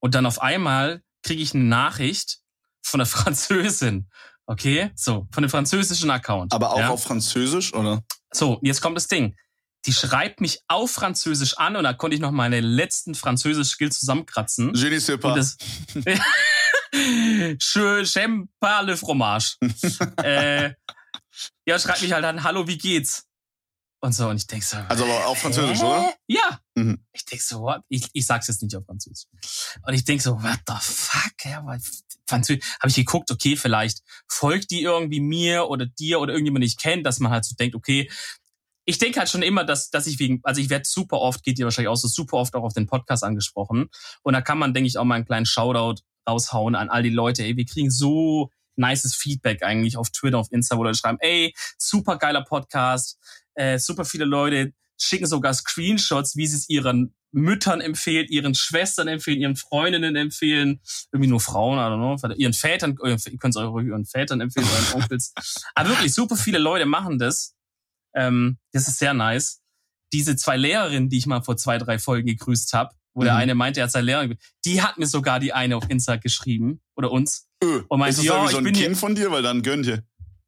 Speaker 2: und dann auf einmal kriege ich eine Nachricht von einer [laughs] Französin. Okay? So, von einem französischen Account.
Speaker 1: Aber auch
Speaker 2: ja?
Speaker 1: auf Französisch, oder?
Speaker 2: So, jetzt kommt das Ding. Die schreibt mich auf Französisch an und da konnte ich noch meine letzten Französisch-Skills zusammenkratzen.
Speaker 1: Je ne sais pas. [laughs]
Speaker 2: j'aime pas le fromage. [laughs] äh, ja, schreibt mich halt an, hallo, wie geht's? und so. Und ich denk so.
Speaker 1: Also aber auf Französisch,
Speaker 2: hä?
Speaker 1: oder?
Speaker 2: Ja.
Speaker 1: Mhm.
Speaker 2: Ich denk so, what? Ich, ich sag's jetzt nicht auf Französisch. Und ich denk so, what the fuck? Ja, Französisch. Habe ich geguckt, okay, vielleicht folgt die irgendwie mir oder dir oder irgendjemand, den ich kenne, dass man halt so denkt, okay, ich denke halt schon immer, dass, dass ich wegen, also ich werde super oft, geht dir wahrscheinlich auch so, super oft auch auf den Podcast angesprochen. Und da kann man, denke ich, auch mal einen kleinen Shoutout raushauen an all die Leute. Ey, wir kriegen so nices Feedback eigentlich auf Twitter, auf Insta, wo Leute schreiben, ey, super geiler Podcast, äh, super viele Leute schicken sogar Screenshots, wie sie es ihren Müttern empfehlen, ihren Schwestern empfehlen, ihren Freundinnen empfehlen, irgendwie nur Frauen, I don't know, ihren Vätern, ihr könnt es euren Vätern empfehlen, euren Onkels. Aber wirklich, super viele Leute machen das. Ähm, das ist sehr nice. Diese zwei Lehrerinnen, die ich mal vor zwei, drei Folgen gegrüßt habe, wo der
Speaker 1: Mhm.
Speaker 2: eine meinte, er hat seine Lehrerin, die hat mir sogar die eine auf Insta geschrieben oder uns.
Speaker 1: Öh,
Speaker 2: Und meinte,
Speaker 1: ist das
Speaker 2: ja,
Speaker 1: irgendwie so ein
Speaker 2: bin hier-
Speaker 1: Kind von dir? Weil dann gönnt [laughs] ihr.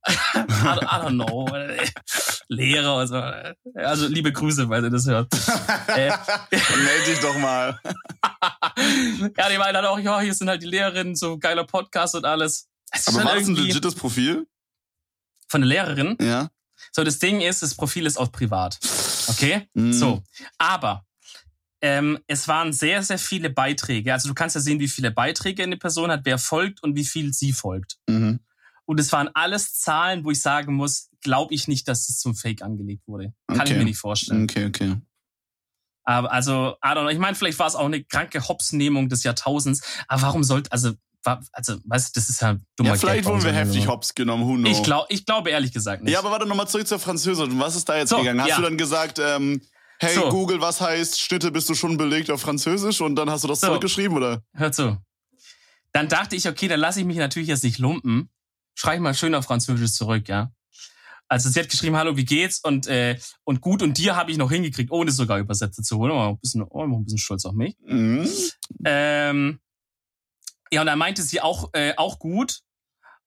Speaker 2: I, don't know. [laughs] Lehrer oder so. Also liebe Grüße, weil ihr das hört. [laughs] Äh.
Speaker 1: Melde dich doch mal.
Speaker 2: ja, die meinen dann auch, ja, hier sind halt die Lehrerinnen, so geiler Podcast und alles.
Speaker 1: Aber war das ein legites Profil?
Speaker 2: von der Lehrerin.
Speaker 1: Ja.
Speaker 2: So, das Ding ist, das Profil ist auch privat. Okay?
Speaker 1: Mhm.
Speaker 2: So. Aber ähm, es waren sehr, sehr viele Beiträge. Also du kannst ja sehen, wie viele Beiträge eine Person hat, wer folgt und wie viel sie folgt.
Speaker 1: Mhm.
Speaker 2: Und es waren alles Zahlen, wo ich sagen muss, glaube ich nicht, dass es zum Fake angelegt wurde. Kann ich
Speaker 1: Okay.
Speaker 2: mir nicht vorstellen.
Speaker 1: Okay, okay.
Speaker 2: Aber also, I don't know. Ich meine, vielleicht war es auch eine kranke Hopsnehmung des Jahrtausends. Aber warum sollte, also, also, weißt du, das ist ja ein dummer
Speaker 1: Ja, vielleicht wurden wir heftig
Speaker 2: so-
Speaker 1: hops genommen, who knows.
Speaker 2: Ich glaube, ich glaube ehrlich gesagt nicht.
Speaker 1: Ja, aber warte nochmal zurück zur Französischen. Was ist da jetzt
Speaker 2: So,
Speaker 1: gegangen? Hast
Speaker 2: ja.
Speaker 1: du dann gesagt, ähm, hey
Speaker 2: So.
Speaker 1: Google, was heißt Schnitte bist du schon belegt auf Französisch? Und dann hast du das
Speaker 2: So.
Speaker 1: zurückgeschrieben, oder?
Speaker 2: Hör zu. Dann dachte ich, okay, dann lasse ich mich natürlich jetzt nicht lumpen. Schreibe ich mal schön auf Französisch zurück, ja. Also sie hat geschrieben, hallo, wie geht's? Und, äh, und gut, und dir habe ich noch hingekriegt, ohne sogar Übersetzer zu holen. Oh, ein bisschen, oh, ein bisschen stolz auf mich.
Speaker 1: Mhm.
Speaker 2: Ähm, ja, und dann meinte sie auch, äh, auch gut.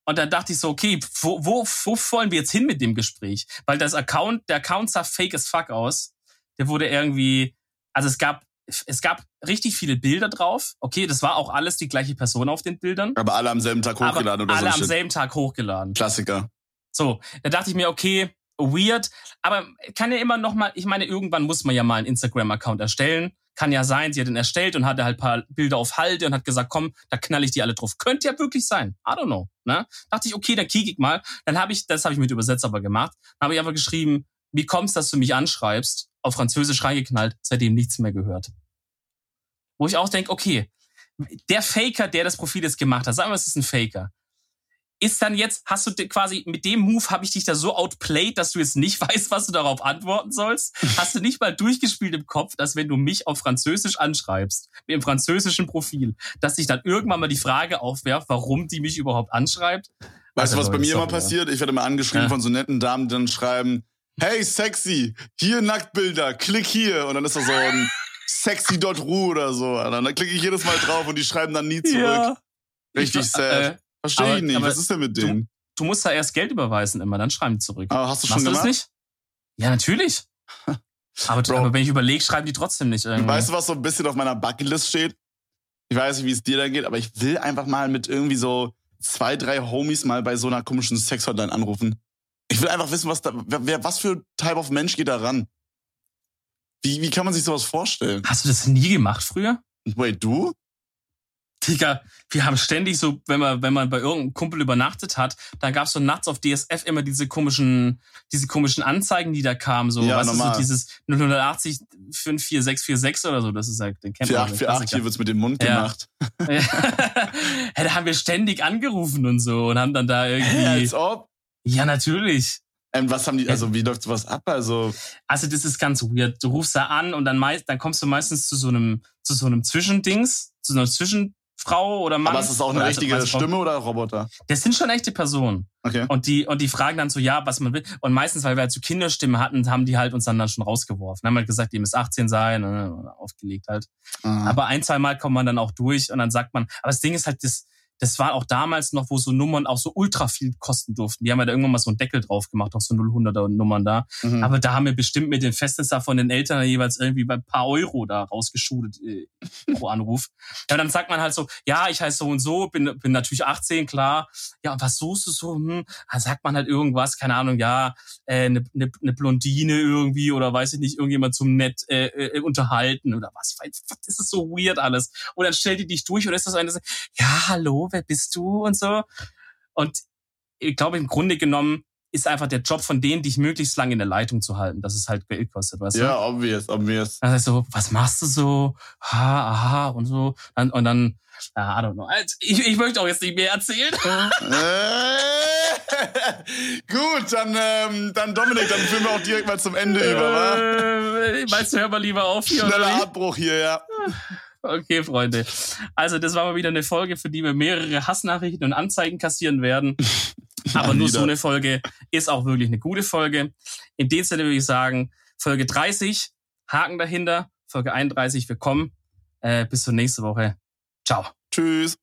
Speaker 2: Und dann dachte ich so, okay, wo, wo, wo wollen wir jetzt hin mit dem Gespräch? Weil das Account, der Account sah fake as fuck aus. Der wurde irgendwie, also es gab, es gab richtig viele Bilder drauf. Okay, das war auch alles die gleiche Person auf den Bildern.
Speaker 1: Aber alle am selben Tag hochgeladen oder
Speaker 2: alle
Speaker 1: so.
Speaker 2: am
Speaker 1: Shit.
Speaker 2: selben Tag hochgeladen.
Speaker 1: Klassiker.
Speaker 2: So, da dachte ich mir, okay, weird, aber kann ja immer noch mal, ich meine, irgendwann muss man ja mal einen Instagram-Account erstellen. Kann ja sein, sie hat den erstellt und hatte halt paar Bilder auf Halte und hat gesagt, komm, da knall ich die alle drauf. Könnte ja wirklich sein. I don't know. Ne? Dachte ich, okay, dann kiek ich mal. Dann habe ich, das habe ich mit Übersetzer aber gemacht, dann habe ich einfach geschrieben, wie kommst, dass du mich anschreibst, auf Französisch reingeknallt, seitdem nichts mehr gehört. Wo ich auch denke, okay, der Faker, der das Profil jetzt gemacht hat, sagen wir, es ist ein Faker, ist dann jetzt, hast du quasi mit dem Move habe ich dich da so outplayed, dass du jetzt nicht [laughs] weißt, was du darauf antworten sollst? Hast du nicht mal durchgespielt im Kopf, dass wenn du mich auf Französisch anschreibst, mit dem französischen Profil, dass sich dann irgendwann mal die Frage aufwerft, warum die mich überhaupt anschreibt?
Speaker 1: Weißt du,
Speaker 2: Also,
Speaker 1: was bei mir immer
Speaker 2: ja.
Speaker 1: passiert? Ich werde immer angeschrieben
Speaker 2: Ja.
Speaker 1: von so netten Damen, die dann schreiben, hey sexy, hier Nacktbilder, klick hier. Und dann ist da so ein [laughs] sexy.ru oder so. Und dann klicke ich jedes Mal drauf und die schreiben dann nie zurück. Richtig
Speaker 2: Ich-
Speaker 1: sad.
Speaker 2: äh,
Speaker 1: Verstehe
Speaker 2: aber-
Speaker 1: ich nicht. Was ist denn mit
Speaker 2: du-
Speaker 1: denen?
Speaker 2: du musst da erst Geld überweisen immer, dann schreiben die zurück.
Speaker 1: Aber hast du schon
Speaker 2: Machst du das
Speaker 1: gemacht?
Speaker 2: nicht? Ja, natürlich. [laughs] Aber,
Speaker 1: Bro.
Speaker 2: aber wenn ich überlege, schreiben die trotzdem nicht irgendwie.
Speaker 1: Weißt du, was so ein bisschen auf meiner Bucketlist steht? Ich weiß nicht, wie es dir da geht, aber ich will einfach mal mit irgendwie so zwei, drei Homies mal bei so einer komischen Sex-Hotline anrufen. Ich will einfach wissen, was da, wer, wer- was für Type of Mensch geht da ran? Wie, wie kann man sich sowas vorstellen?
Speaker 2: Hast du das nie gemacht früher?
Speaker 1: Wait, du?
Speaker 2: Digga, wir haben ständig so, wenn man, wenn man bei irgendeinem Kumpel übernachtet hat, dann gab's so nachts auf DSF immer diese komischen, diese komischen Anzeigen, die da kamen, so,
Speaker 1: Ja,
Speaker 2: du,
Speaker 1: normal.
Speaker 2: so dieses 080 54646 oder so, das ist halt, den kennt man. den
Speaker 1: 4848, hier wird's mit dem Mund
Speaker 2: Ja.
Speaker 1: gemacht.
Speaker 2: Klassiker. [laughs] ja, da haben wir ständig angerufen und so und haben dann da irgendwie,
Speaker 1: als ob?
Speaker 2: ja, natürlich.
Speaker 1: Ähm, was haben die, also wie läuft sowas ab? Also,
Speaker 2: Also das ist ganz weird. Du rufst da an und dann meist, dann kommst du meistens zu so einem, zu so einem Zwischendings, zu so einer Zwischenfrau oder Mann.
Speaker 1: aber ist das auch eine
Speaker 2: also
Speaker 1: richtige
Speaker 2: Frau.
Speaker 1: Stimme oder Roboter?
Speaker 2: Das sind schon echte Personen.
Speaker 1: Okay.
Speaker 2: Und die, und die fragen dann so, ja, was man will. Und meistens, weil wir halt so Kinderstimme hatten, haben die halt uns dann, dann schon rausgeworfen. Haben halt gesagt, ihr müsst 18 sein, äh, aufgelegt halt.
Speaker 1: Ah.
Speaker 2: Aber ein, zwei Mal kommt man dann auch durch und dann sagt man, aber das Ding ist halt, das, das war auch damals noch, wo so Nummern auch so ultra viel kosten durften. Die haben ja da irgendwann mal so einen Deckel drauf gemacht, auf so 0-100er Nummern da. Mhm. Aber da haben wir bestimmt mit den Festnetzer von den Eltern jeweils irgendwie bei ein paar Euro da rausgeschudelt äh, pro Anruf. [laughs] Ja, dann sagt man halt so, ja, ich heiße so und so, bin, bin natürlich 18, klar. Ja, und was suchst du so? Hm? Da sagt man halt irgendwas, keine Ahnung, ja, äh, eine, eine, eine Blondine irgendwie oder weiß ich nicht, irgendjemand zum nett äh, äh, unterhalten oder was. Was ist das so weird alles? Und dann stellt die dich durch oder ist das eine, ja, hallo, wer bist du und so. Und ich glaube, im Grunde genommen ist einfach der Job von denen, dich möglichst lange in der Leitung zu halten, dass es halt Geld kostet, weißt du?
Speaker 1: Ja, obvious, obvious.
Speaker 2: Also so, was machst du so? Ha, aha, und so. Und dann, ja, I don't know. Also, ich, ich möchte auch jetzt nicht mehr erzählen. [laughs]
Speaker 1: Gut, dann, ähm, dann Dominik, dann führen wir auch direkt mal zum Ende über, wa?
Speaker 2: Äh, meinst du, hör mal lieber auf
Speaker 1: hier, Schneller Abbruch hier, ja.
Speaker 2: Okay, Freunde. Also, das war mal wieder eine Folge, für die wir mehrere Hassnachrichten und Anzeigen kassieren werden. [laughs] Aber nur so eine Folge ist auch wirklich eine gute Folge. In dem Sinne würde ich sagen, Folge 30, Haken dahinter, Folge 31, wir kommen. Äh, bis zur nächsten Woche. Ciao.
Speaker 1: Tschüss.